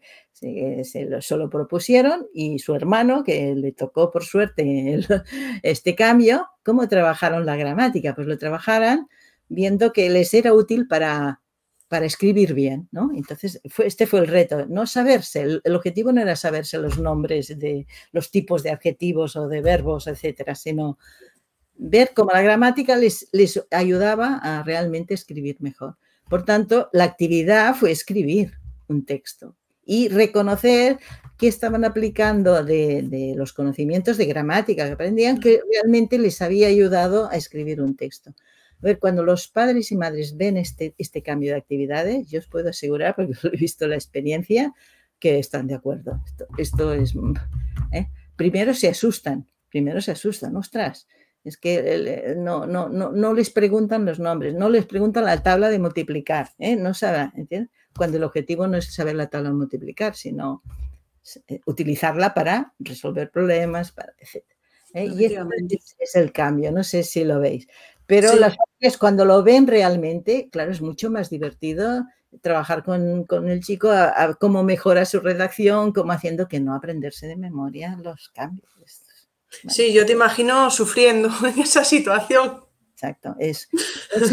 propusieron y su hermano, que le tocó por suerte este cambio, ¿cómo trabajaron la gramática? Pues lo trabajaran viendo que les era útil para, para escribir bien, ¿no? Entonces, fue, este fue el reto, no saberse, el, el, objetivo no era saberse los nombres de los tipos de adjetivos o de verbos, etcétera, sino ver cómo la gramática les, ayudaba a realmente escribir mejor. Por tanto, la actividad fue escribir un texto y reconocer que estaban aplicando de, los conocimientos de gramática que aprendían que realmente les había ayudado a escribir un texto. A ver, cuando los padres y madres ven este, este cambio de actividades, yo os puedo asegurar, porque he visto la experiencia, que están de acuerdo. Esto, es... ¿eh? Primero se asustan, primero se asustan, ostras, es que eh, no, no, no, no, les preguntan los nombres, no les preguntan la tabla de multiplicar, ¿eh? no saben, ¿entiendes? Cuando el objetivo no es saber la tabla de multiplicar, sino eh, utilizarla para resolver problemas, para, etc. Y ese es el cambio, no sé si lo veis. Pero las familias cuando lo ven realmente, claro, es mucho más divertido trabajar con, con el chico a, cómo mejora su redacción, cómo haciendo que no aprenderse de memoria los cambios. Sí, yo te imagino sufriendo en esa situación. Exacto, es,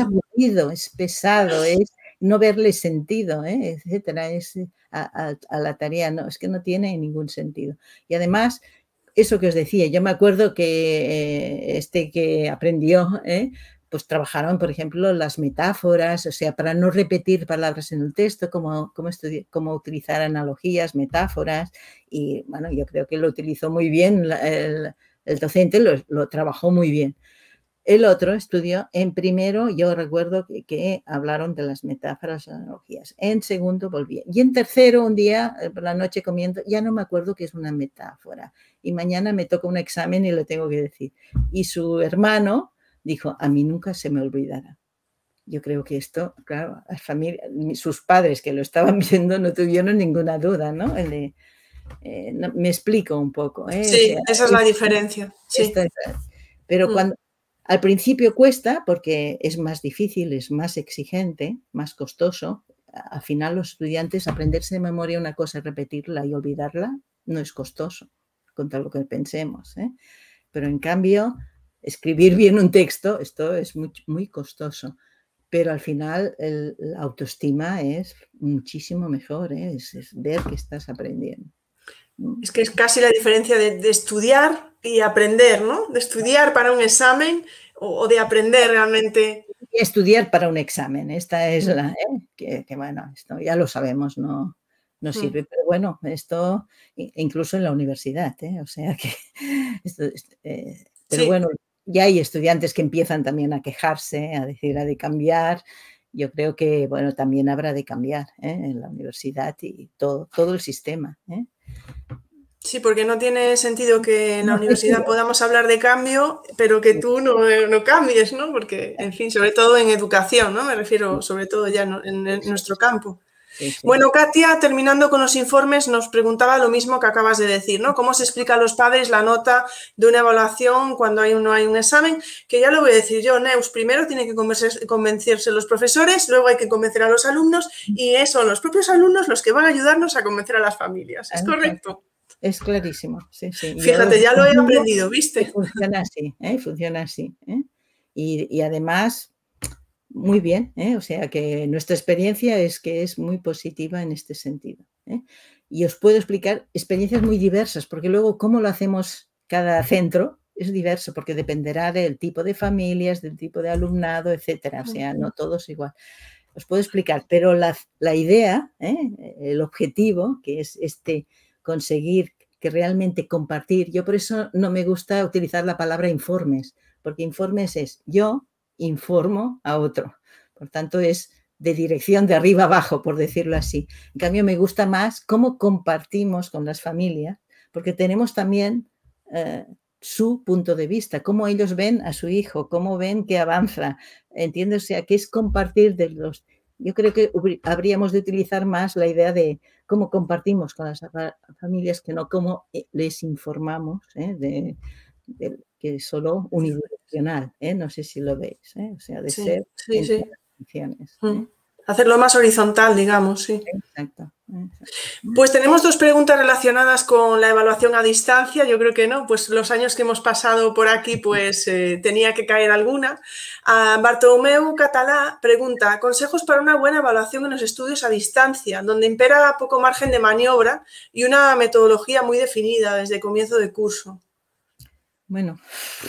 aburrido, es pesado, es no verle sentido, ¿eh? etcétera, es a, la tarea, no, es que no tiene ningún sentido. Y además, eso que os decía, yo me acuerdo que eh, este que aprendió, ¿eh? Pues trabajaron, por ejemplo, las metáforas, o sea, para no repetir palabras en el texto, cómo, cómo, utilizar analogías, metáforas, y bueno, yo creo que lo utilizó muy bien, el, docente lo, trabajó muy bien. El otro estudió en primero, yo recuerdo que, hablaron de las metáforas, analogías. En segundo volvía. Y en tercero, un día, eh, por la noche comiendo, ya no me acuerdo qué es una metáfora. Y mañana me toca un examen y lo tengo que decir. Y su hermano, dijo, a mí nunca se me olvidará. Yo creo que esto, claro, familias, sus padres que lo estaban viendo no tuvieron ninguna duda, ¿no? Eh, me explico un poco. ¿eh? Sí, esa es la diferencia. pero mm. cuando al principio cuesta porque es más difícil, es más exigente, más costoso. Al final los estudiantes aprenderse de memoria una cosa, repetirla y olvidarla, no es costoso, contra lo que pensemos. ¿eh? Pero en cambio, escribir bien un texto, esto es muy, muy costoso, pero al final la autoestima es muchísimo mejor, ¿eh? es, ver que estás aprendiendo. Mm. Es que es casi la diferencia de, estudiar y aprender, ¿no? De estudiar para un examen o, de aprender realmente. estudiar para un examen, esta es la, ¿eh? que, bueno, esto ya lo sabemos, no, no mm. sirve, pero bueno, esto incluso en la universidad, ¿eh? o sea que, pero bueno, ya hay estudiantes que empiezan también a quejarse, a decir, a de cambiar. Yo creo que, bueno, también habrá de cambiar ¿eh? en la universidad y todo, todo el sistema. ¿eh? Sí, porque no tiene sentido que en la universidad podamos hablar de cambio, pero que tú no, no, cambies, ¿no? Porque, en fin, sobre todo en educación, ¿no? Me refiero sobre todo ya en nuestro campo. Bueno, Katia, terminando con los informes, nos preguntaba lo mismo que acabas de decir, ¿no? ¿Cómo se explica a los padres la nota de una evaluación cuando hay, no hay un examen? Que ya lo voy a decir yo, Neus, primero tiene que convencerse los profesores, luego hay que convencer a los alumnos y son los propios alumnos los que van a ayudarnos a convencer a las familias. ¿Es correcto? Es clarísimo, sí, sí. Fíjate, ya lo he aprendido, ¿viste? Funciona así, ¿eh? funciona así. ¿eh? Y, y además, muy bien, ¿eh? o sea que nuestra experiencia es que es muy positiva en este sentido. ¿eh? Y os puedo explicar experiencias muy diversas, porque luego cómo lo hacemos cada centro es diverso, porque dependerá del tipo de familias, del tipo de alumnado, etcétera. O sea, no todos igual. Os puedo explicar, pero la, idea, ¿eh? el objetivo, que es este conseguir que realmente compartir. Yo por eso no me gusta utilizar la palabra informes, porque informes es yo informo a otro. Por tanto, es de dirección de arriba abajo, por decirlo así. En cambio, me gusta más cómo compartimos con las familias, porque tenemos también eh, su punto de vista, cómo ellos ven a su hijo, cómo ven que avanza. Sea, que es compartir de los... Yo creo que habríamos de utilizar más la idea de cómo compartimos con las familias, que no cómo eh, les informamos ¿eh? de, que es solo unidireccional. No sé si lo veis. O sea, de ser funciones. Mm. Hacerlo más horizontal, digamos, sí. Exacto, Pues tenemos dos preguntas relacionadas con la evaluación a distancia. Yo creo que no, pues los años que hemos pasado por aquí, pues eh, tenía que caer alguna. A Bartomeu Catalá pregunta, consejos para una buena evaluación en los estudios a distancia, donde impera poco margen de maniobra y una metodología muy definida desde comienzo de curso. Bueno,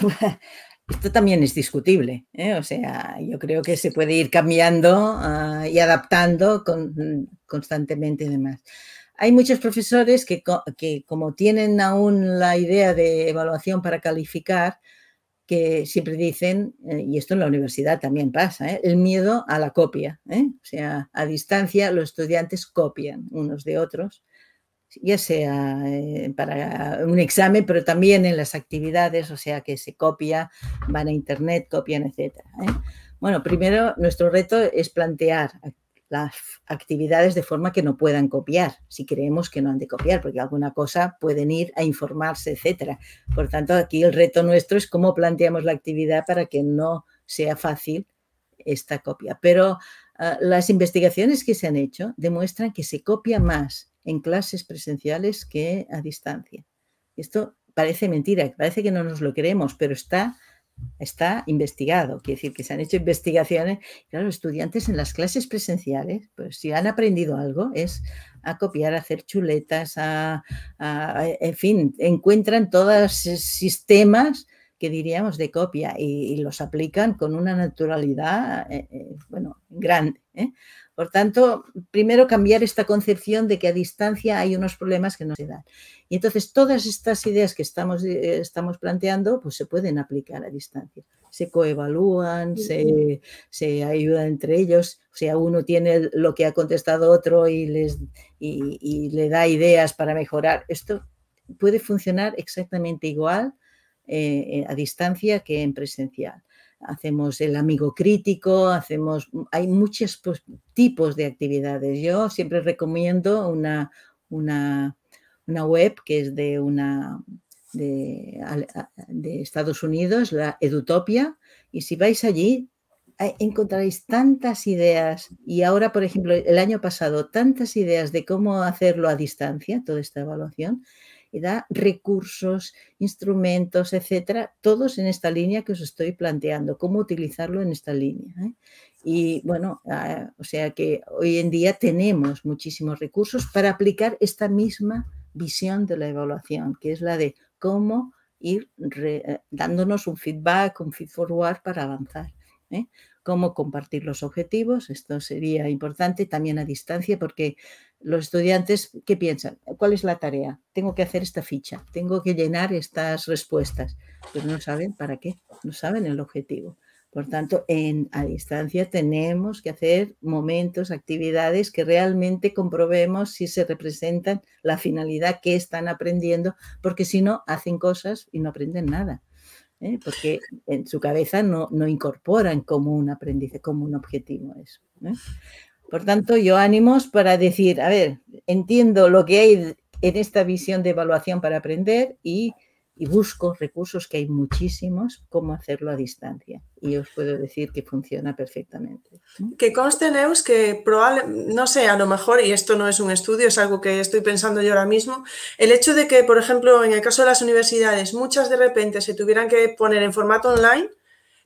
Esto también es discutible, ¿eh? o sea, yo creo que se puede ir cambiando ah, y adaptando constantemente y demás. Hay muchos profesores que, como tienen aún la idea de evaluación para calificar, que siempre dicen, eh, y esto en la universidad también pasa, ¿eh? el miedo a la copia. O sea, a distancia los estudiantes copian unos de otros ya sea eh, para un examen, pero también en las actividades, o sea que se copia, van a internet, copian, etc. ¿eh? Bueno, primero nuestro reto es plantear las actividades de forma que no puedan copiar, si creemos que no han de copiar, porque alguna cosa pueden ir a informarse, etc. Por tanto, aquí el reto nuestro es cómo planteamos la actividad para que no sea fácil esta copia. Pero ah, las investigaciones que se han hecho demuestran que se copia más en clases presenciales que a distancia. Esto parece mentira, parece que no nos lo creemos, pero está, está investigado. Quiere decir que se han hecho investigaciones. Claro, estudiantes en las clases presenciales, pues si han aprendido algo, es a copiar, a hacer chuletas, a, en fin, encuentran todos sistemas que diríamos de copia y, los aplican con una naturalidad, eh, eh, bueno, grande. ¿eh? Por tanto, primero cambiar esta concepción de que a distancia hay unos problemas que no se dan. Y entonces todas estas ideas que estamos, eh, estamos planteando, pues se pueden aplicar a distancia. Se coevalúan, se, se ayudan entre ellos. O sea, uno tiene lo que ha contestado otro y, les, y, le da ideas para mejorar. Esto puede funcionar exactamente igual eh, a distancia que en presencial hacemos el amigo crítico, hacemos, hay muchos pues, tipos de actividades. Yo siempre recomiendo una, una, web que es de una de, Estados Unidos, la Edutopia, y si vais allí encontraréis tantas ideas y ahora, por ejemplo, el año pasado, tantas ideas de cómo hacerlo a distancia, toda esta evaluación, da recursos, instrumentos, etcétera, todos en esta línea que os estoy planteando, cómo utilizarlo en esta línea. ¿eh? Y bueno, ah, o sea que hoy en día tenemos muchísimos recursos para aplicar esta misma visión de la evaluación, que es la de cómo ir eh, dándonos un feedback, un feed forward para avanzar. ¿eh? Cómo compartir los objetivos, esto sería importante también a distancia porque los estudiantes, ¿qué piensan? ¿Cuál es la tarea? Tengo que hacer esta ficha, tengo que llenar estas respuestas, pero no saben para qué, no saben el objetivo. Por tanto, en, a distancia tenemos que hacer momentos, actividades que realmente comprobemos si se representan la finalidad que están aprendiendo, porque si no, hacen cosas y no aprenden nada. ¿eh? Porque en su cabeza no, no, incorporan como un aprendizaje, como un objetivo eso. ¿eh? Por tanto, yo ánimos para decir, a ver, entiendo lo que hay en esta visión de evaluación para aprender y, busco recursos que hay muchísimos, cómo hacerlo a distancia. Y os puedo decir que funciona perfectamente. Que conste, Neus, que probablemente, no sé, a lo mejor, y esto no es un estudio, es algo que estoy pensando yo ahora mismo, el hecho de que, por ejemplo, en el caso de las universidades, muchas de repente se tuvieran que poner en formato online,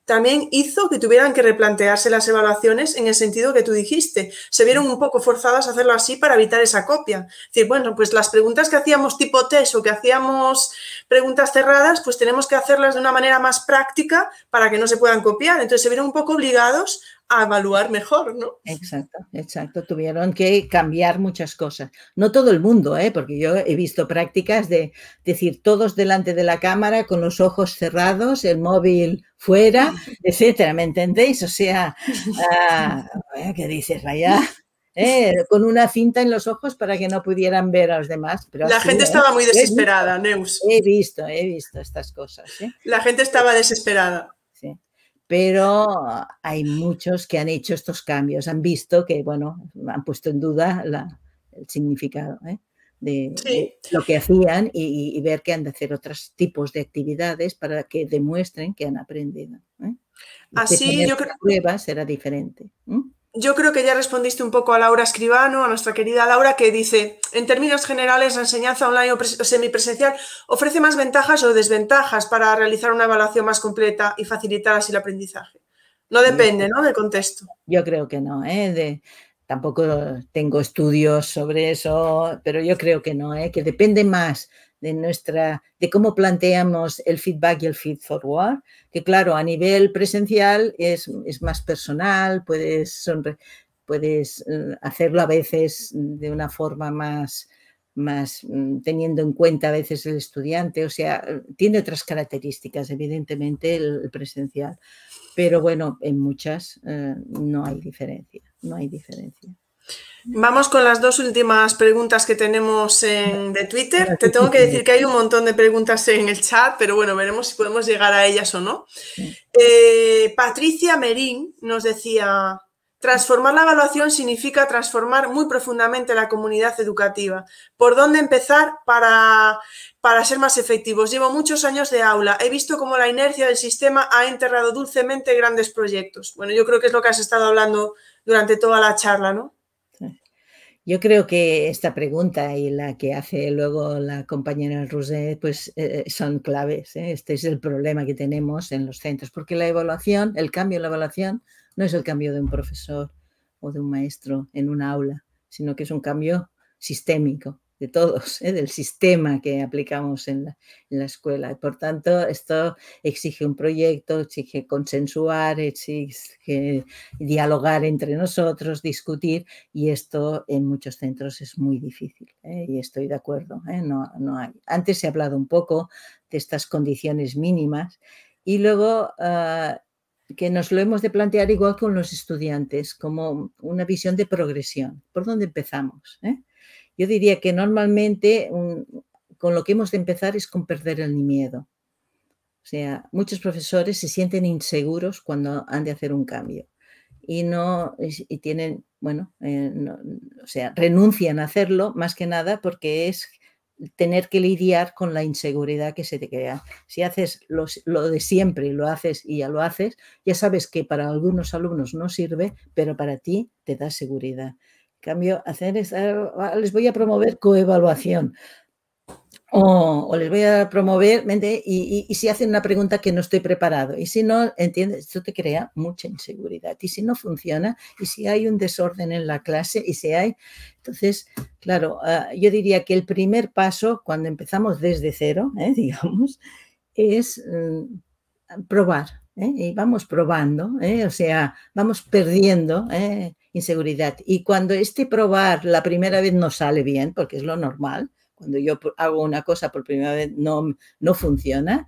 también hizo que tuvieran que replantearse las evaluaciones en el sentido que tú dijiste. Se vieron un poco forzadas a hacerlo así para evitar esa copia. Es decir, bueno, pues las preguntas que hacíamos tipo test o que hacíamos preguntas cerradas, pues tenemos que hacerlas de una manera más práctica para que no se puedan copiar. Entonces se vieron un poco obligados a evaluar mejor, ¿no? Exacto, exacto. Tuvieron que cambiar muchas cosas. No todo el mundo, ¿eh? porque yo he visto prácticas de decir todos delante de la cámara con los ojos cerrados, el móvil fuera, etcétera, ¿me entendéis? O sea, ah, ¿qué dices, vaya? ¿eh? con una cinta en los ojos para que no pudieran ver a los demás. Pero la gente estaba muy desesperada, Neus. He visto, he visto estas cosas. ¿eh? La gente estaba desesperada pero hay muchos que han hecho estos cambios, han visto que, bueno, han puesto en duda el significado ¿eh? de, lo que hacían y, ver que han de hacer otros tipos de actividades para que demuestren que han aprendido. ¿eh? Así yo creo que... prueba será diferente. Yo creo que ya respondiste un poco a Laura Escribano, a nuestra querida Laura, que dice, en términos generales, la enseñanza online o semipresencial ofrece más ventajas o desventajas para realizar una evaluación más completa y facilitar así el aprendizaje. No depende, ¿no? Del contexto. Yo creo que no, ¿eh? tampoco tengo estudios sobre eso, pero yo creo que no, ¿eh? que depende más de nuestra, de cómo planteamos el feedback y el feed forward, que claro, a nivel presencial es, más personal, puedes, puedes eh, hacerlo a veces de una forma más, más mm, teniendo en cuenta a veces el estudiante, o sea, tiene otras características, evidentemente, el, presencial, pero bueno, en muchas eh, no hay diferencia, no hay diferencia. Vamos con las dos últimas preguntas que tenemos en, de Twitter. Te tengo que decir que hay un montón de preguntas en el chat, pero bueno, veremos si podemos llegar a ellas o no. Eh, Patricia Merín nos decía, transformar la evaluación significa transformar muy profundamente la comunidad educativa. ¿Por dónde empezar para, para ser más efectivos? Llevo muchos años de aula. He visto cómo la inercia del sistema ha enterrado dulcemente grandes proyectos. Bueno, yo creo que es lo que has estado hablando durante toda la charla, ¿no? Yo creo que esta pregunta y la que hace luego la compañera Roset, pues eh, son claves. ¿eh? Este es el problema que tenemos en los centros, porque la evaluación, el cambio en la evaluación, no es el cambio de un profesor o de un maestro en una aula, sino que es un cambio sistémico de todos, ¿eh? del sistema que aplicamos en la, en la, escuela. Por tanto, esto exige un proyecto, exige consensuar, exige dialogar entre nosotros, discutir, y esto en muchos centros es muy difícil, ¿eh? y estoy de acuerdo. ¿eh? No, no hay. Antes ha hablado un poco de estas condiciones mínimas, y luego... Ah, que nos lo hemos de plantear igual con los estudiantes, como una visión de progresión. ¿Por dónde empezamos? ¿Eh? Yo diría que normalmente con lo que hemos de empezar es con perder el miedo. O sea, muchos profesores se sienten inseguros cuando han de hacer un cambio y no y tienen, bueno, eh, o sea, renuncian a hacerlo más que nada porque es tener que lidiar con la inseguridad que se te crea. Si haces lo, lo, de siempre y lo haces y ya lo haces, ya sabes que para algunos alumnos no sirve, pero para ti te da seguridad cambio, hacer ah, les voy a promover coevaluación. O, les voy a promover, y, y, si hacen una pregunta que no estoy preparado, y si no, entiendes, esto te crea mucha inseguridad. Y si no funciona, y si hay un desorden en la clase, y si hay, entonces, claro, ah, yo diría que el primer paso, cuando empezamos desde cero, ¿eh? digamos, es mm, probar, ¿eh? y vamos probando, ¿eh? o sea, vamos perdiendo inseguridad. Y cuando este probar la primera vez no sale bien, porque es lo normal, cuando yo hago una cosa por primera vez no, no funciona,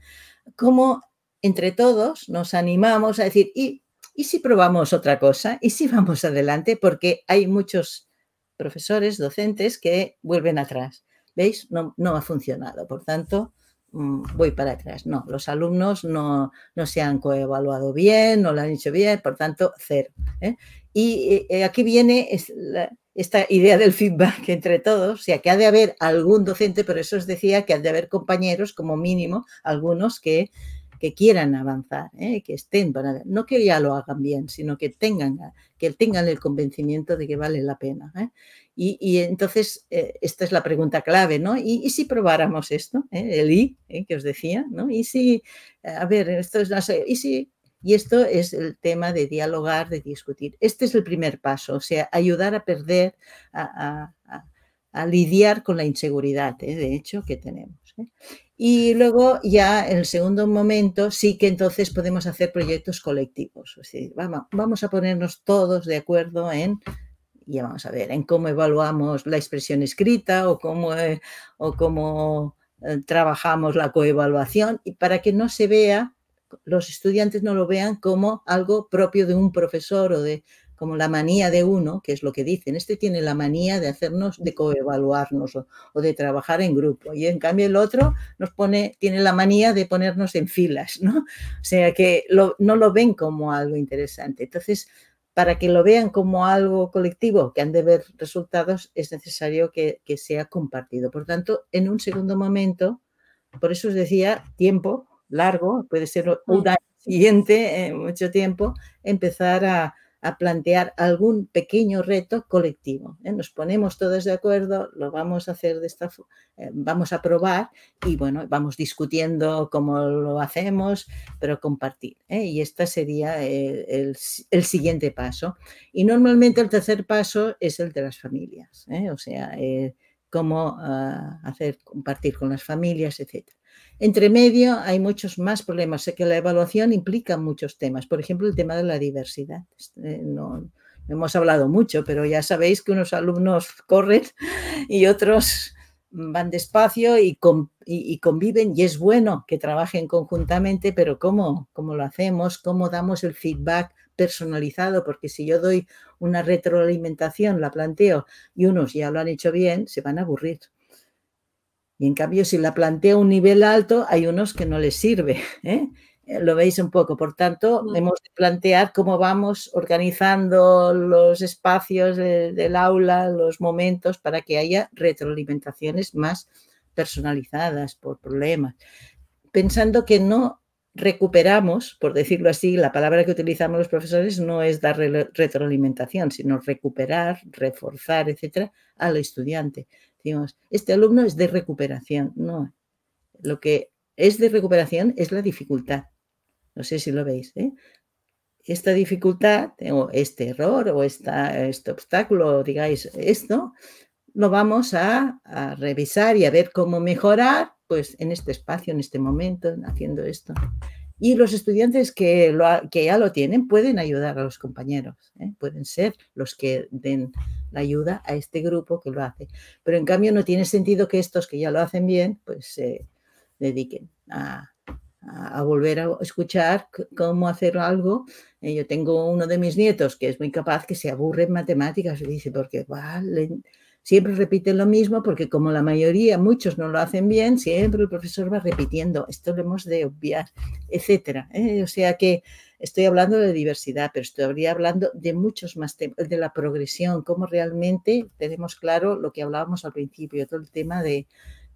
como entre todos nos animamos a decir, ¿y, ¿y si probamos otra cosa? ¿Y si vamos adelante? Porque hay muchos profesores, docentes que vuelven atrás. ¿Veis? No, no ha funcionado. Por tanto, voy para atrás. No, los alumnos no, no se han coevaluado bien, no lo han hecho bien, por tanto, cero. ¿eh? Y eh, aquí viene esta idea del feedback entre todos, o sea, que ha de haber algún docente, por eso os decía que ha de haber compañeros, como mínimo, algunos que, que quieran avanzar, ¿eh? que estén para, no que ya lo hagan bien, sino que tengan, que tengan el convencimiento de que vale la pena. ¿eh? Y, y, entonces, esta es la pregunta clave, ¿no? ¿Y, si probáramos esto, el I, que os decía, ¿no? Y si, a ver, esto es, y si y esto es el tema de dialogar, de discutir. Este es el primer paso, o sea, ayudar a perder, a, lidiar con la inseguridad, ¿eh? de hecho, que tenemos. ¿eh? Y luego ya en el segundo momento sí que entonces podemos hacer proyectos colectivos. vamos, vamos a ponernos todos de acuerdo en, ya vamos a ver, en cómo evaluamos la expresión escrita o cómo, eh, o cómo eh, trabajamos la coevaluación y para que no se vea, los estudiantes no lo vean como algo propio de un profesor o de como la manía de uno, que es lo que dicen, este tiene la manía de hacernos, de coevaluarnos o, de trabajar en grupo. Y en cambio el otro nos pone, tiene la manía de ponernos en filas, ¿no? O sea que no lo ven como algo interesante. Entonces, para que lo vean como algo colectivo, que han de ver resultados, es necesario que, que sea compartido. Por tanto, en un segundo momento, por eso os decía, tiempo largo, puede ser un año siguiente, eh, mucho tiempo, empezar a, a plantear algún pequeño reto colectivo. ¿eh? Nos ponemos todos de acuerdo, lo vamos a hacer de esta eh, vamos a probar y bueno, vamos discutiendo cómo lo hacemos, pero compartir. ¿eh? Y este sería el, siguiente paso. Y normalmente el tercer paso es el de las familias, o sea, cómo ah, hacer compartir con las familias, etcétera. Entre medio hay muchos más problemas. Sé que la evaluación implica muchos temas. Por ejemplo, el tema de la diversidad. Este, no, hemos hablado mucho, pero ya sabéis que unos alumnos corren y otros van despacio y, conviven y es bueno que trabajen conjuntamente, pero ¿cómo? ¿Cómo lo hacemos? ¿Cómo damos el feedback personalizado? Porque si yo doy una retroalimentación, la planteo y unos ya lo han hecho bien, se van a aburrir. Y en cambio, si la plantea a un nivel alto, hay unos que no les sirve. ¿eh? Eh, lo veis un poco. Por tanto, mm. hemos de plantear cómo vamos organizando los espacios del aula, los momentos, para que haya retroalimentaciones más personalizadas por problemas. Pensando que no recuperamos, por decirlo así, la palabra que utilizamos los profesores no es dar retroalimentación, sino recuperar, reforzar, etcétera, al estudiante este alumno es de recuperación. No, lo que es de recuperación es la dificultad. No sé si lo veis. ¿eh? Esta dificultad, o este error, o esta, este obstáculo, digáis esto, lo vamos a, revisar y a ver cómo mejorar, pues en este espacio, en este momento, haciendo esto. Y los estudiantes que, lo, que ya lo tienen pueden ayudar a los compañeros, ¿eh? pueden ser los que den la ayuda a este grupo que lo hace. Pero en cambio no tiene sentido que estos que ya lo hacen bien, pues se dediquen a, volver a escuchar cómo hacer algo. Eh, yo tengo uno de mis nietos que es muy capaz, que se aburre en matemáticas y dice, porque vale siempre repiten lo mismo porque como la mayoría, muchos no lo hacen bien, siempre el profesor va repitiendo, esto lo hemos de obviar, etcétera. ¿eh? O sea que estoy hablando de diversidad, pero estoy hablando de muchos más temas, de la progresión, cómo realmente tenemos claro lo que hablábamos al principio, todo el tema de,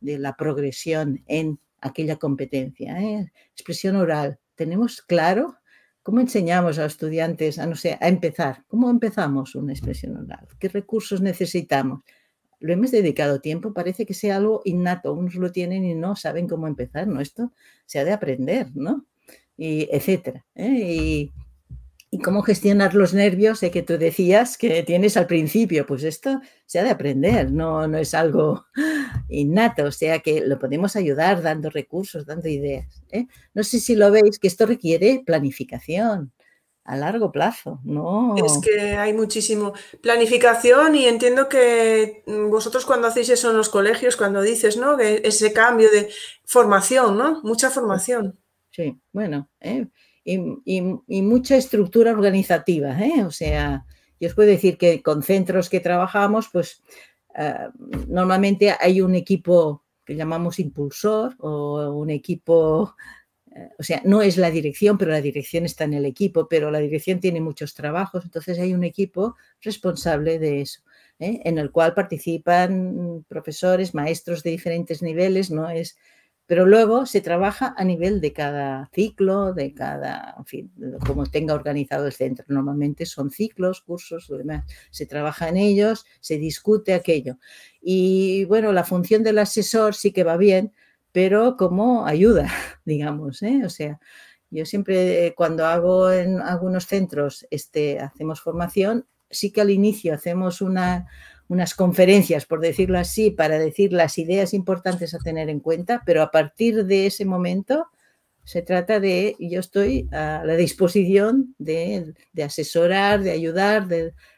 la progresión en aquella competencia. ¿eh? Expresión oral, tenemos claro ¿Cómo enseñamos a los estudiantes a, no sé, a empezar? ¿Cómo empezamos una expresión oral? ¿Qué recursos necesitamos? lo hemos dedicado tiempo, parece que sea algo innato, unos lo tienen y no saben cómo empezar, ¿no? Esto se ha de aprender, ¿no? Y etcétera. ¿eh? Y, cómo gestionar los nervios de que tú decías que tienes al principio, pues esto se ha de aprender, no, no es algo innato, o sea que lo podemos ayudar dando recursos, dando ideas. ¿eh? No sé si lo veis, que esto requiere planificación, a largo plazo, ¿no? Es que hay muchísimo planificación y entiendo que vosotros cuando hacéis eso en los colegios, cuando dices, ¿no? Ese cambio de formación, ¿no? Mucha formación. Sí, bueno, ¿eh? y, mucha estructura organizativa, ¿eh? O sea, yo os puedo decir que con centros que trabajamos, pues ah, normalmente hay un equipo que llamamos impulsor o un equipo o sea, no es la dirección, pero la dirección está en el equipo, pero la dirección tiene muchos trabajos, entonces hay un equipo responsable de eso, ¿eh? en el cual participan profesores, maestros de diferentes niveles, no es, pero luego se trabaja a nivel de cada ciclo, de cada, en fin, como tenga organizado el centro. Normalmente son ciclos, cursos, lo demás. Se trabaja en ellos, se discute aquello. Y bueno, la función del asesor sí que va bien, pero como ayuda, digamos. ¿eh? O sea, yo siempre cuando hago en algunos centros, este, hacemos formación, sí que al inicio hacemos una, unas conferencias, por decirlo así, para decir las ideas importantes a tener en cuenta, pero a partir de ese momento se trata de, yo estoy a la disposición de, asesorar, de ayudar,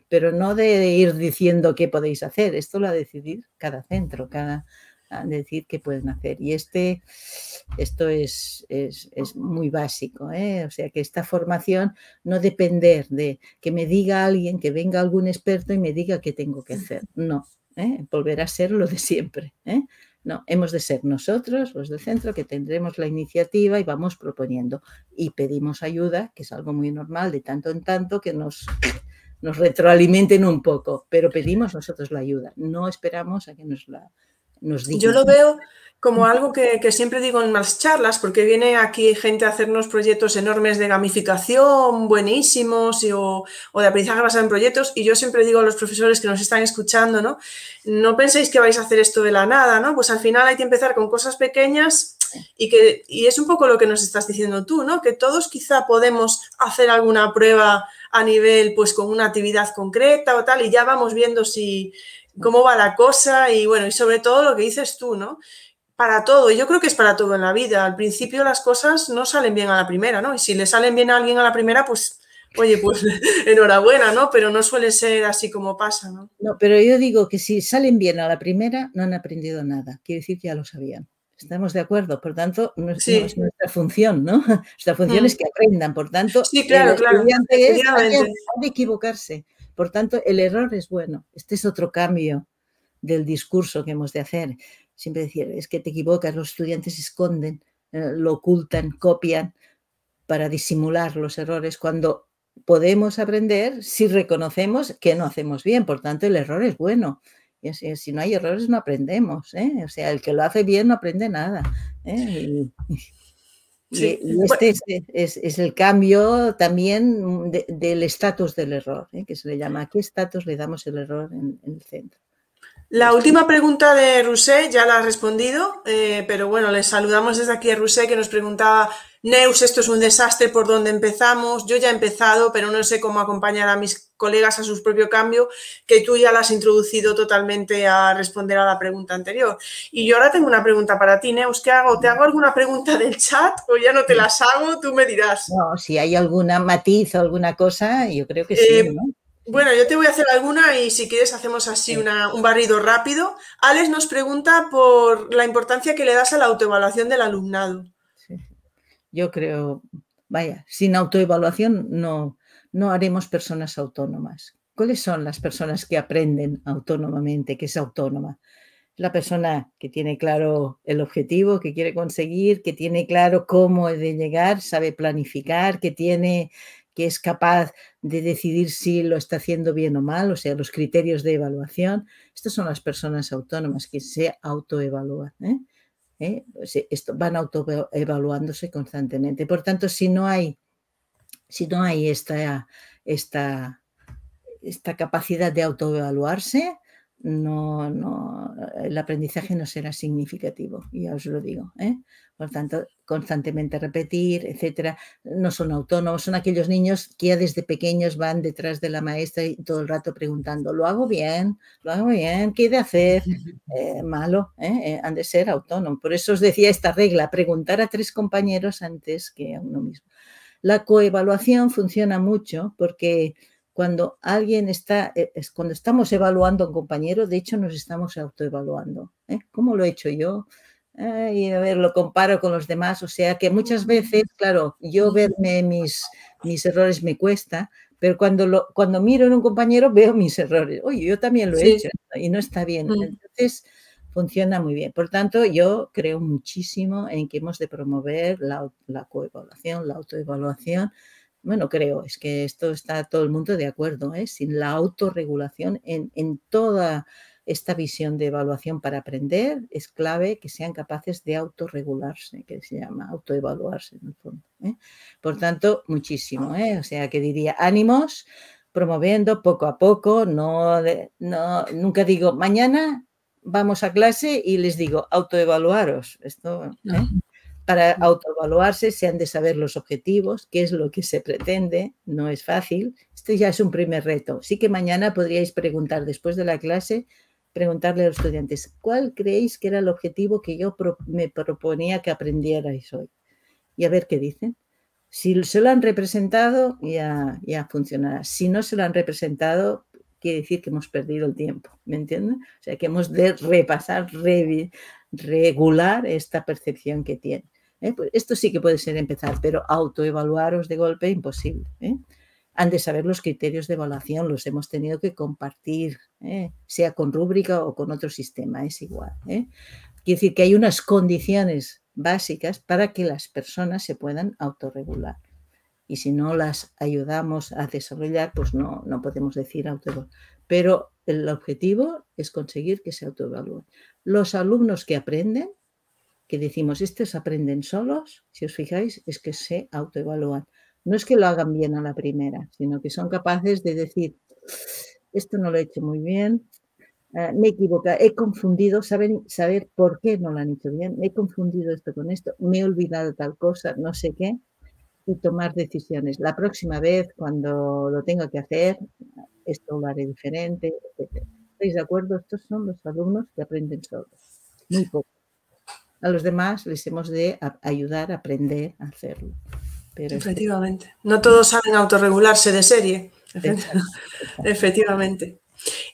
pero no de ir diciendo qué podéis hacer. Esto lo ha decidir cada centro, cada decir qué pueden hacer. Y este, esto es, es, muy básico. ¿eh? O sea, que esta formación no depender de que me diga alguien, que venga algún experto y me diga qué tengo que hacer. No, ¿eh? volverá a ser lo de siempre. ¿eh? No, hemos de ser nosotros, los del centro, que tendremos la iniciativa y vamos proponiendo. Y pedimos ayuda, que es algo muy normal de tanto en tanto, que nos, nos retroalimenten un poco, pero pedimos nosotros la ayuda, no esperamos a que nos la nos. Yo lo veo como algo que, siempre digo en más charlas, porque viene aquí gente a hacernos proyectos enormes de gamificación, buenísimos, o, de aprendizaje basado en proyectos, y yo siempre digo a los profesores que nos están escuchando, ¿no? No penséis que vais a hacer esto de la nada, ¿no? Pues al final hay que empezar con cosas pequeñas y que y es un poco lo que nos estás diciendo tú, ¿no? Que todos quizá podemos hacer alguna prueba a nivel, pues con una actividad concreta o tal, y ya vamos viendo si cómo va la cosa y bueno, y sobre todo lo que dices tú, ¿no? para todo. Yo creo que es para todo en la vida. Al principio las cosas no salen bien a la primera, ¿no? Y si le salen bien a alguien a la primera, pues, oye, pues enhorabuena, ¿no? Pero no suele ser así como pasa, ¿no? No, pero yo digo que si salen bien a la primera, no han aprendido nada. Quiere decir que ya lo sabían. Estamos de acuerdo, por tanto, no es, nuestra función, ¿no? Nuestra función es mm. que aprendan, por tanto, sí, claro, claro. de equivocarse. Por tanto, el error es bueno. Este es otro cambio del discurso que hemos de hacer siempre decía, es que te equivocas, los estudiantes esconden, eh, lo ocultan, copian para disimular los errores, cuando podemos aprender si reconocemos que no hacemos bien, por tanto el error es bueno. Si no hay errores no aprendemos, ¿eh? o sea, el que lo hace bien no aprende nada. ¿eh? este es, el cambio también del estatus del error, que se le llama, ¿a qué estatus le damos el error en el centro? La última pregunta de Rusé ya la ha respondido, eh, pero bueno, les saludamos desde aquí a Rusé que nos preguntaba, Neus, esto es un desastre, ¿por dónde empezamos? Yo ya he empezado, pero no sé cómo acompañar a mis colegas a su propio cambio, que tú ya la has introducido totalmente a responder a la pregunta anterior. Y yo ahora tengo una pregunta para ti, Neus, ¿qué hago? ¿Te hago alguna pregunta del chat o ya no te las hago? Tú me dirás. No, si hay alguna matiz o alguna cosa, yo creo que sí, eh, ¿no? Bueno, yo te voy a hacer alguna y si quieres hacemos así un barrido rápido. Alex nos pregunta por la importancia que le das a la autoevaluación del alumnado. Yo creo, vaya, sin autoevaluación no, no haremos personas autónomas. ¿Cuáles son las personas que aprenden autónomamente, que es autónoma? La persona que tiene claro el objetivo que quiere conseguir, que tiene claro cómo de llegar, sabe planificar, que tiene que es capaz de decidir si lo está haciendo bien o mal, o sea, los criterios de evaluación. Estas son las personas autónomas que se autoevalúan. ¿eh? ¿Eh? Van autoevaluándose constantemente. Por tanto, si no hay, si no hay esta, esta, esta capacidad de autoevaluarse, no, no, el aprendizaje no será significativo, ya os lo digo. ¿eh? Por tanto, constantemente repetir, etcétera, no son autónomos, son aquellos niños que ya desde pequeños van detrás de la maestra y todo el rato preguntando, ¿lo hago bien? ¿Lo hago bien? ¿Qué he de hacer? Eh, malo, ¿eh? han de ser autónomos. Por eso os decía esta regla, preguntar a tres compañeros antes que a uno mismo. La coevaluación funciona mucho porque cuando alguien está, eh, es cuando estamos evaluando a un compañero, de hecho nos estamos autoevaluando. ¿eh? ¿Cómo lo he hecho yo? y a ver, lo comparo con los demás. O sea que muchas veces, claro, yo verme mis, mis errores me cuesta, pero cuando, lo, cuando miro en un compañero veo mis errores. Oye, yo también lo he hecho y no está bien. Mm. Entonces, funciona muy bien. Por tanto, yo creo muchísimo en que hemos de promover la, la coevaluación, la autoevaluación bueno, creo, es que esto está todo el mundo de acuerdo, ¿eh? sin la autorregulación en, toda esta visión de evaluación para aprender, es clave que sean capaces de autorregularse, que se llama autoevaluarse en el fondo. ¿eh? Por tanto, muchísimo, ¿eh? o sea que diría ánimos, promoviendo poco a poco, no, no nunca digo mañana vamos a clase y les digo autoevaluaros. Esto, para autoevaluarse se han de saber los objetivos, qué es lo que se pretende, no es fácil, Este ya es un primer reto. Sí que mañana podríais preguntar, después de la clase, preguntarle a los estudiantes, ¿cuál creéis que era el objetivo que yo me proponía que aprendierais hoy? Y a ver qué dicen. Si se lo han representado, ya, ya funcionará. Si no se lo han representado, quiere decir que hemos perdido el tiempo, ¿me entienden? O sea, que hemos de repasar, regular esta percepción que tiene. ¿Eh? Pues esto sí que puede ser empezar, pero autoevaluaros de golpe, imposible. ¿eh? Han de saber los criterios de evaluación, los hemos tenido que compartir, ¿eh? sea con rúbrica o con otro sistema, es igual. Quiere decir que hay unas condiciones básicas para que las personas se puedan autorregular y si no las ayudamos a desarrollar, pues no, no podemos decir autoevaluar. Pero el objetivo es conseguir que se autoevalúen. Los alumnos que aprenden, que decimos, estos aprenden solos, si os fijáis, es que se autoevalúan. No es que lo hagan bien a la primera, sino que son capaces de decir, esto no lo he hecho muy bien, eh, me he equivocado, he confundido, saben, saber por qué no lo han hecho bien, me he confundido esto con esto, me he olvidado tal cosa, no sé qué y tomar decisiones. La próxima vez, cuando lo tenga que hacer, esto lo haré diferente, ¿Estáis de acuerdo? Estos son los alumnos que aprenden solos. Muy poco. A los demás les hemos de ayudar a aprender a hacerlo. Efectivamente. No todos saben autorregularse de serie. Efectivamente.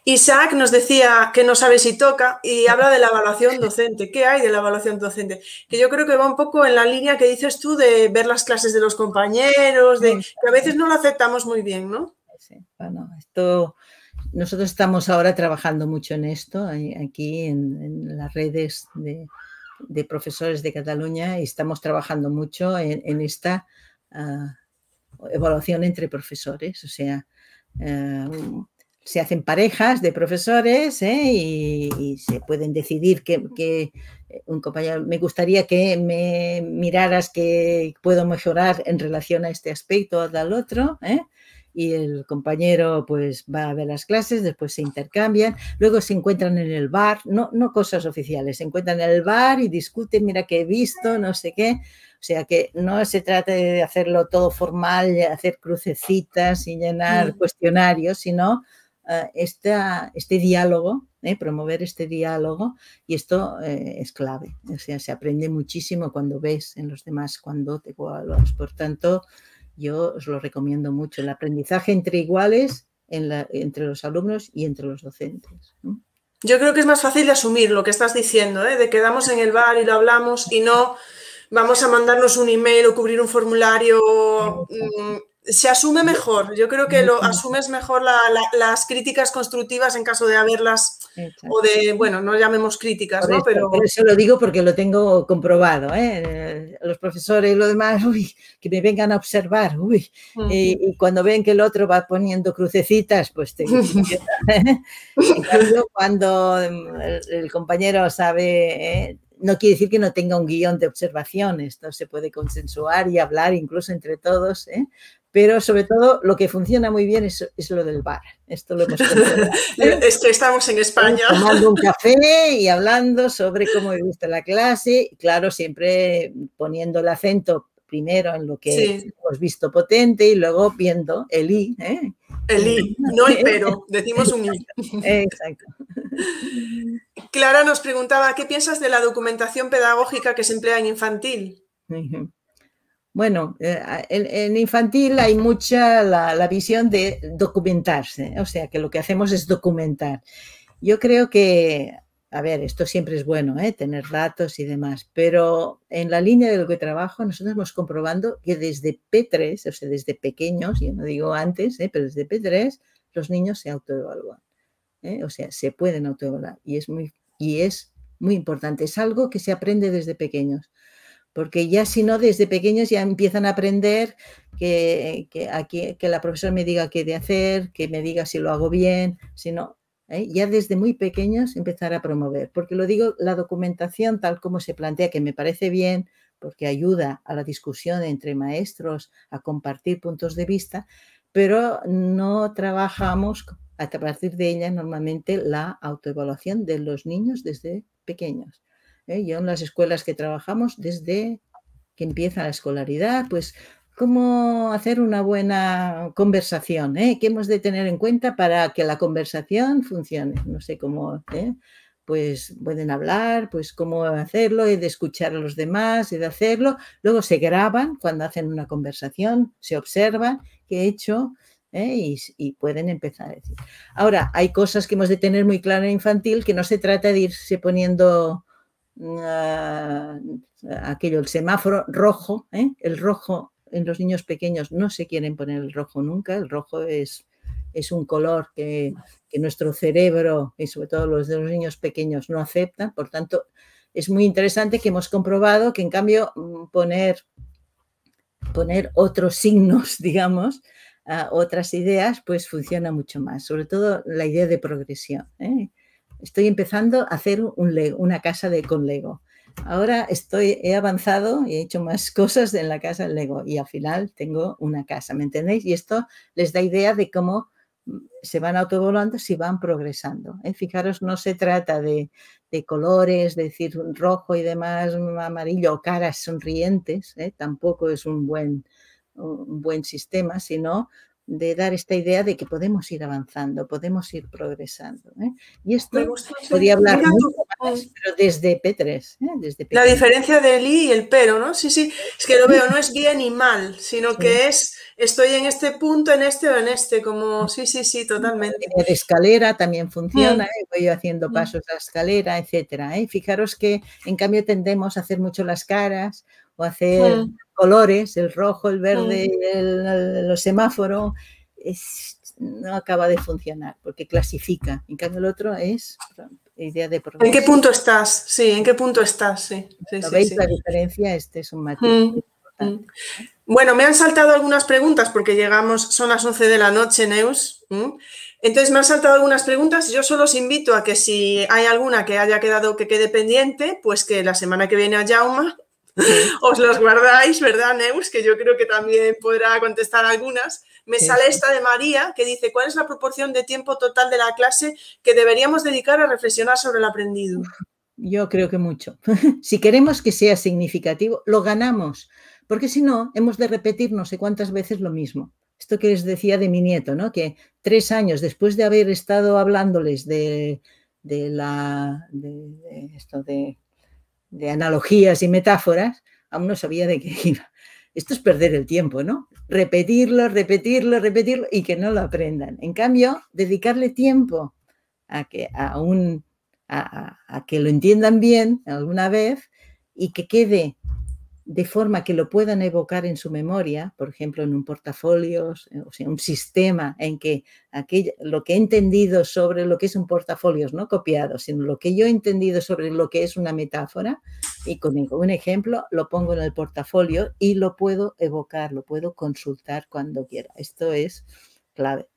Isaac nos decía que no sabe si toca y habla de la evaluación docente. ¿Qué hay de la evaluación docente? Que yo creo que va un poco en la línea que dices tú de ver las clases de los compañeros, de que a veces no lo aceptamos muy bien, ¿no? Sí, bueno, esto nosotros estamos ahora trabajando mucho en esto, aquí en, las redes de, profesores de Cataluña y estamos trabajando mucho en, esta ah, evaluación entre profesores, o sea, eh, se hacen parejas de profesores ¿eh? y, se pueden decidir que, eh, un compañero, me gustaría que me miraras que puedo mejorar en relación a este aspecto o al otro. ¿eh? Y el compañero pues va a ver las clases, después se intercambian, luego se encuentran en el bar, no, no cosas oficiales, se encuentran en el bar y discuten, mira que he visto, no sé qué. O sea que no se trata de hacerlo todo formal, hacer crucecitas y llenar mm. cuestionarios, sino eh, este diálogo, eh, promover este diálogo, y esto eh, es clave. O sea, se aprende muchísimo cuando ves en los demás, cuando te evaluas. Por tanto, yo os lo recomiendo mucho. El aprendizaje entre iguales entre los alumnos y entre los docentes. Yo creo que es más fácil de asumir lo que estás diciendo, de quedamos en el bar y lo hablamos y no vamos a mandarnos un email o cubrir un formulario se asume mejor. Yo creo que lo asumes mejor las críticas constructivas en caso de haberlas o de, bueno, no llamemos críticas, ¿no? Pero... eso lo digo porque lo tengo comprobado, ¿eh? Los profesores y lo demás, uy, que me vengan a observar, uy. y, cuando ven que el otro va poniendo crucecitas, pues te... ¿eh? en cambio, cuando el, compañero sabe... ¿eh? no quiere decir que no tenga un guion de observación, esto se puede consensuar y hablar incluso entre todos, ¿eh? Pero sobre todo lo que funciona muy bien es, lo del bar. Esto lo hemos Es que estamos en España. Tomando un café y hablando sobre cómo me gusta la clase, claro, siempre poniendo el acento primero en lo que hemos visto potente y luego viendo el I. ¿eh? El I, no el pero, decimos un I. Exacto. Clara nos preguntaba, ¿qué piensas de la documentación pedagógica que se emplea en infantil? Bueno, eh, en, infantil hay mucha la, visión de documentarse, o sea que lo que hacemos es documentar. Yo creo que, a ver, esto siempre es bueno, ¿eh? tener datos y demás, pero en la línea de lo que trabajo, nosotros hemos comprobando que desde P3, o sea, desde pequeños, yo no digo antes, ¿eh? pero desde P3, los niños se autoevalúan. O sea, se pueden autoevaluar y es muy, y es muy importante. Es algo que se aprende desde pequeños porque ya si no, desde pequeños ya empiezan a aprender que, que, que la profesora me diga qué de hacer, que me diga si lo hago bien, si no, ¿eh? ya desde muy pequeños empezar a promover, porque lo digo, la documentación tal como se plantea, que me parece bien, porque ayuda a la discusión entre maestros, a compartir puntos de vista, pero no trabajamos a partir de ella normalmente la autoevaluación de los niños desde pequeños. ¿Eh? En las escuelas que trabajamos, desde que empieza la escolaridad, pues cómo hacer una buena conversación, ¿eh? ¿Qué hemos de tener en cuenta para que la conversación funcione? No sé cómo, ¿eh? pues pueden hablar, pues cómo hacerlo, he de escuchar a los demás, he de hacerlo. Luego se graban cuando hacen una conversación, se observan qué he hecho ¿eh? y, pueden empezar a decir. Ahora, hay cosas que hemos de tener muy claro en infantil, que no se trata de irse poniendo ah, aquello, el semáforo rojo, ¿eh? el rojo en los niños pequeños no se quieren poner el rojo nunca, el rojo es, es un color que, nuestro cerebro y sobre todo los de los niños pequeños no aceptan, por tanto es muy interesante que hemos comprobado que en cambio mm, poner, poner otros signos, digamos, otras ideas, pues funciona mucho más, sobre todo la idea de progresión. ¿eh? Estoy empezando a hacer un una casa de, con Lego. Ahora estoy, he avanzado y he hecho más cosas en la casa del Lego y al final tengo una casa, ¿me entendéis? Y esto les da idea de cómo mm, se van autovolando si van progresando. ¿eh? Fijaros, no se trata de, colores, de decir rojo y demás, amarillo o caras sonrientes, ¿eh? tampoco es un buen, un buen sistema, sino de dar esta idea de que podemos ir avanzando, podemos ir progresando. ¿eh? Y esto podría hablar mucho más, pero desde P3. ¿eh? Desde La diferencia del I y el pero, ¿no? Sí, sí, es que lo veo, no es bien y mal, sino que es estoy en este punto, en este o en este, como sí, sí, sí, totalmente. De escalera también funciona, mm. ¿eh? voy haciendo mm. pasos a la escalera, etcétera. Fijaros que en cambio tendemos a hacer mucho las caras o hacer mm. Colores, el rojo, el verde, mm. el, los semáforos, no acaba de funcionar porque clasifica. En cambio, el otro es idea de ¿En qué punto estás? Sí, ¿en qué punto estás? Sí, ¿Veis la diferencia? Este es un matiz. Mm, bueno, me han saltado algunas preguntas porque llegamos, son las 11 de la noche, Neus. Entonces me han saltado algunas preguntas. Yo solo os invito a que si hay alguna que haya quedado que quede pendiente, pues que la semana que viene a Jauma os los guardáis, ¿verdad, Neus? Que yo creo que también podrá contestar algunas. Me sale esta de María que dice, ¿cuál es la proporción de tiempo total de la clase que deberíamos dedicar a reflexionar sobre el aprendido? Yo creo que mucho. si queremos que sea significativo, lo ganamos, porque si no, hemos de repetir no sé cuántas veces lo mismo. Esto que les decía de mi nieto, ¿no? Que tres años después de haber estado hablándoles de, la de esto de de analogías y metáforas, aún no sabía de qué iba. Esto es perder el tiempo, ¿no? Repetirlo, repetirlo, repetirlo y que no lo aprendan. En cambio, dedicarle tiempo a que, a, un, a que lo entiendan bien alguna vez y que quede de forma que lo puedan evocar en su memoria, por ejemplo, en un portafolio, eh, o sea, un sistema en que aquello, lo que he entendido sobre lo que es un portafolio, no copiado, sino lo que yo he entendido sobre lo que es una metáfora, y con un ejemplo lo pongo en el portafolio y lo puedo evocar, lo puedo consultar cuando quiera. Esto es clave.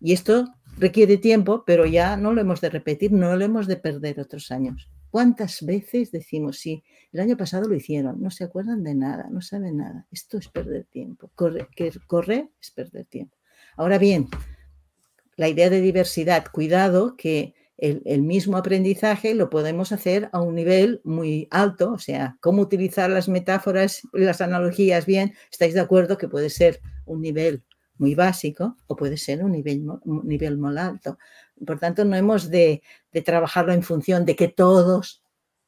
Y esto requiere tiempo, pero ya no lo hemos de repetir, no lo hemos de perder otros años. ¿Cuántas veces decimos, sí, el año pasado lo hicieron, no se acuerdan de nada, no saben nada? Esto es perder tiempo. Correr, es perder tiempo. Ahora bien, la idea de diversidad, cuidado que el, mismo aprendizaje lo podemos hacer a un nivel muy alto, o sea, cómo utilizar las metáforas y las analogías bien, estáis de acuerdo que puede ser un nivel muy básico o puede ser un nivel, un nivel muy alto. Por tanto, no hemos de, trabajarlo en función de que todos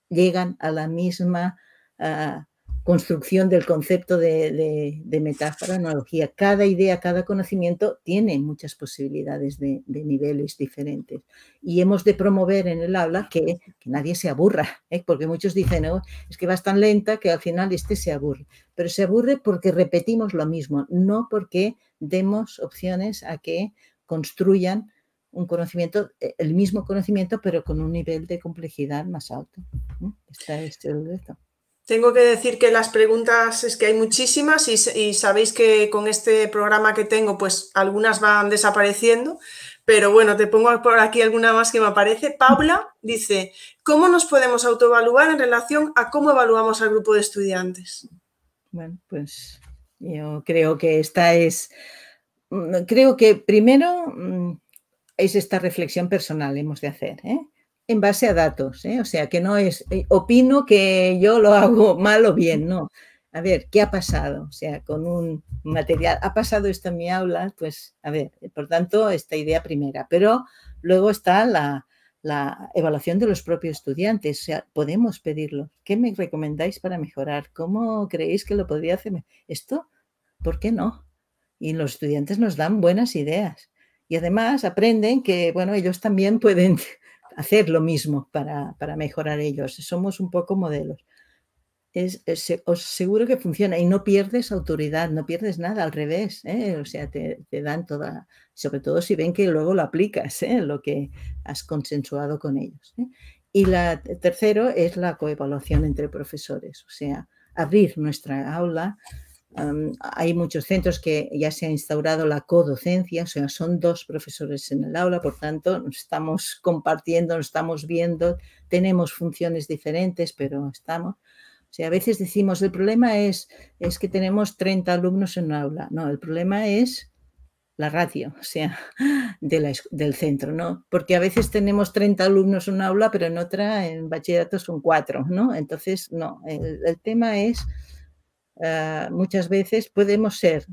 llegan a la misma ah, construcción del concepto de, metáfora, analogía. Cada idea, cada conocimiento tiene muchas posibilidades de, niveles diferentes. Y hemos de promover en el aula que, nadie se aburra, ¿eh? porque muchos dicen, es que vas tan lenta que al final este se aburre. Pero se aburre porque repetimos lo mismo, no porque demos opciones a que construyan un conocimiento, eh, el mismo conocimiento, pero con un nivel de complejidad más alto. Tengo que decir que las preguntas es que hay muchísimas y, sabéis que con este programa que tengo, pues algunas van desapareciendo, pero bueno, te pongo por aquí alguna más que me aparece. Paula dice, ¿cómo nos podemos autoevaluar en relación a cómo evaluamos al grupo de estudiantes? Bueno, pues yo creo que esta es, mm, creo que primero mm, es esta reflexión personal hemos de hacer, ¿eh? en base a datos, ¿eh? o sea, que no es, eh, opino que yo lo hago mal o bien, no. a ver, ¿qué ha pasado? O sea, con un material, ¿ha pasado esto en mi aula? Pues, a ver, por tanto, esta idea primera. Pero luego está la, la evaluación de los propios estudiantes. O sea, podemos pedirlo. ¿Qué me recomendáis para mejorar? ¿Cómo creéis que lo podría hacer? Esto, ¿por qué no? Y los estudiantes nos dan buenas ideas. Y además aprenden que, bueno, ellos también pueden hacer lo mismo para, para mejorar ellos. Somos un poco modelos es, os seguro que funciona y no pierdes autoridad, no pierdes nada, al revés, ¿eh? o sea, te, dan toda, sobre todo si ven que luego lo aplicas, ¿eh? lo que has consensuado con ellos. ¿eh? Y la tercero es la coevaluación entre profesores, o sea, abrir nuestra aula. hay muchos centros que ya se ha instaurado la codocencia, o sea, son dos profesores en el aula, por tanto, estamos compartiendo, nos estamos viendo, tenemos funciones diferentes, pero estamos. O sea, a veces decimos, el problema es, es que tenemos 30 alumnos en un aula. No, el problema es la ratio, o sea, del centro, ¿no? Porque a veces tenemos 30 alumnos en un aula, pero en otra, en bachillerato, son cuatro, ¿no? Entonces, no, el, tema es, ah, muchas veces podemos ser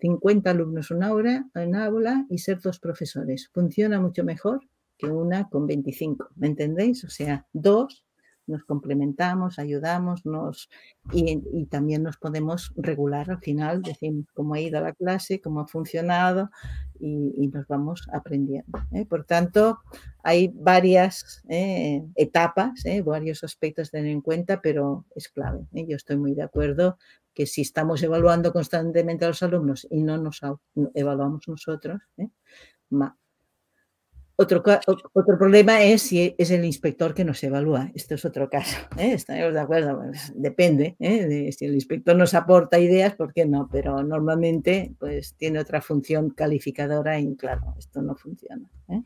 50 alumnos en una aula, en aula y ser dos profesores. Funciona mucho mejor que una con 25, ¿me entendéis? O sea, dos nos complementamos, ayudamos nos, y, también nos podemos regular al final, decimos cómo ha ido la clase, cómo ha funcionado y, nos vamos aprendiendo. ¿eh? Por tanto, hay varias eh, etapas, ¿eh? varios aspectos a tener en cuenta, pero es clave. Yo estoy muy de acuerdo que si estamos evaluando constantemente a los alumnos y no nos evaluamos nosotros, otro, otro problema es si es el inspector que nos evalúa. Esto es otro caso. ¿eh? Estamos de acuerdo. Depende. ¿eh? si el inspector nos aporta ideas, ¿por qué no? Pero normalmente pues, tiene otra función calificadora y claro, esto no funciona. ¿eh?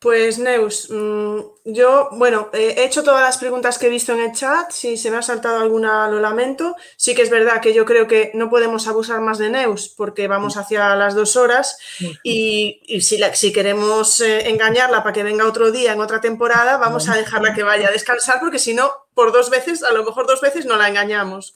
Pues Neus, mm, yo, bueno, he hecho todas las preguntas que he visto en el chat, si se me ha saltado alguna lo lamento. Sí que es verdad que yo creo que no podemos abusar más de Neus porque vamos hacia las dos horas. Y, si, si, queremos eh, engañarla para que venga otro día en otra temporada, vamos a dejarla que vaya a descansar porque si no, por dos veces, a lo mejor dos veces no la engañamos.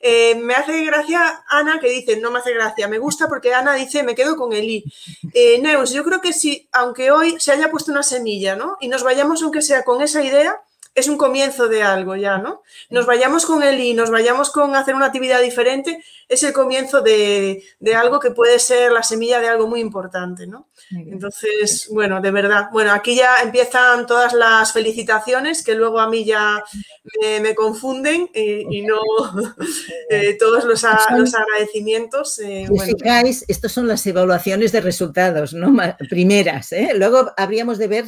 Eh, me hace gracia Ana que dice, no me hace gracia, me gusta porque Ana dice, me quedo con el I. Eh, Neus, yo creo que si, aunque hoy se haya puesto una semilla, ¿no? Y nos vayamos, aunque sea con esa idea, es un comienzo de algo ya, ¿no? Nos vayamos con el I, nos vayamos con hacer una actividad diferente, es el comienzo de, de algo que puede ser la semilla de algo muy importante, ¿no? Entonces, bueno, de verdad, bueno, aquí ya empiezan todas las felicitaciones que luego a mí ya me, confunden y, no eh, todos los, agradecimientos. Eh, si estas son las evaluaciones de resultados, ¿no? Primeras, ¿eh? Luego habríamos de ver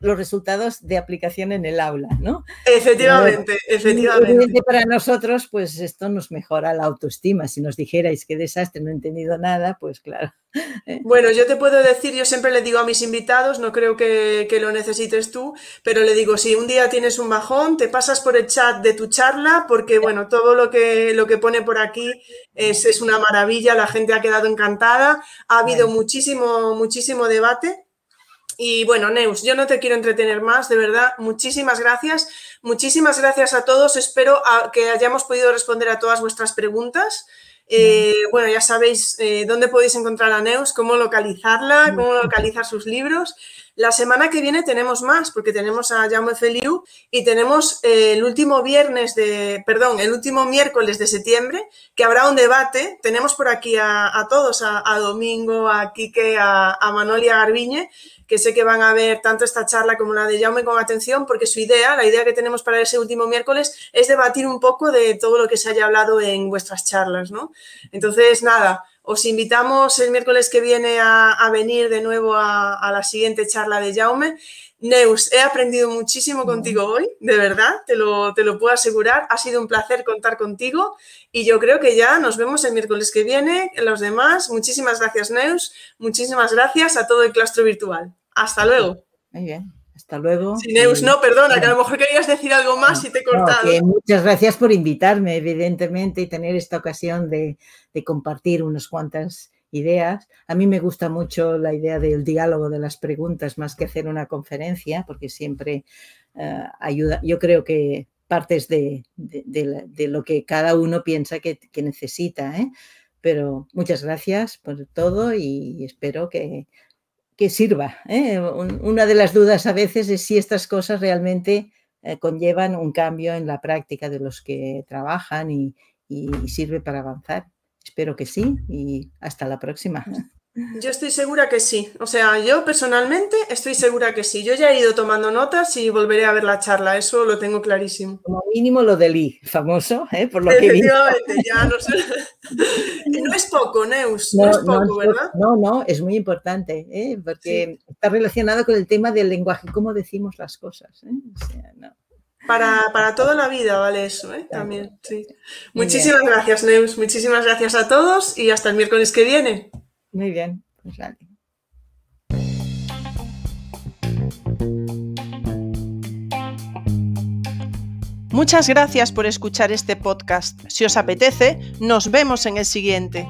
los resultados de aplicación en el aula, ¿no? Efectivamente, efectivamente. Para nosotros, pues esto nos mejora la autoestima. Si nos dijerais qué desastre, no he entendido nada, pues claro. Bueno, yo te puedo decir, yo siempre le digo a mis invitados, no creo que, lo necesites tú, pero le digo, si un día tienes un bajón, te pasas por el chat de tu charla, porque bueno, todo lo que, lo que pone por aquí es, es una maravilla, la gente ha quedado encantada, ha habido muchísimo, muchísimo debate. Y bueno, Neus, yo no te quiero entretener más, de verdad, muchísimas gracias. Muchísimas gracias a todos. Espero que hayamos podido responder a todas vuestras preguntas. Eh, bueno, ya sabéis eh, dónde podéis encontrar a Neus, cómo localizarla, cómo localizar sus libros. La semana que viene tenemos más, porque tenemos a Jaume Feliu y tenemos eh, el último viernes de, perdón, el último miércoles de septiembre, que habrá un debate. Tenemos por aquí a, todos, a, Domingo, a Quique, a, a Manoli, a Garbiñe, que sé que van a ver tanto esta charla como la de Jaume con atención, porque su idea, la idea que tenemos para ese último miércoles, es debatir un poco de todo lo que se haya hablado en vuestras charlas, ¿no? Entonces, nada, os invitamos el miércoles que viene a, venir de nuevo a, la siguiente charla de Jaume. Neus, he aprendido muchísimo contigo hoy, de verdad, te lo, te lo puedo asegurar. Ha sido un placer contar contigo y yo creo que ya nos vemos el miércoles que viene. Los demás, muchísimas gracias, Neus. Muchísimas gracias a todo el claustro virtual. Hasta luego. Muy bien. Hasta luego. Neus, no, perdona, que a lo mejor querías decir algo más y te he cortado. muchas gracias por invitarme, evidentemente, y tener esta ocasión de, compartir unas cuantas ideas. A mí me gusta mucho la idea del diálogo de las preguntas más que hacer una conferencia, porque siempre eh, ayuda. Yo creo que partes de, lo que cada uno piensa que, necesita. ¿eh? Pero muchas gracias por todo y espero que, sirva. ¿eh? una de las dudas a veces es si estas cosas realmente eh, conllevan un cambio en la práctica de los que trabajan y sirve para avanzar. Espero que sí y hasta la próxima. Yo estoy segura que sí. O sea, yo personalmente estoy segura que sí. Yo ya he ido tomando notas y volveré a ver la charla. Eso lo tengo clarísimo. Como mínimo lo del I, famoso, ¿eh? por lo que Efectivamente, ya no sé. no es poco, Neus. No, es poco, ¿verdad? No, no, es muy importante, ¿eh? porque está relacionado con el tema del lenguaje, cómo decimos las cosas. ¿eh? O sea, no. Para, toda la vida vale eso, ¿eh? También, sí. Muchísimas gracias, Neus. Muchísimas gracias a todos y hasta el miércoles que viene. Muy bien, pues Muchas gracias por escuchar este podcast. Si os apetece, nos vemos en el siguiente.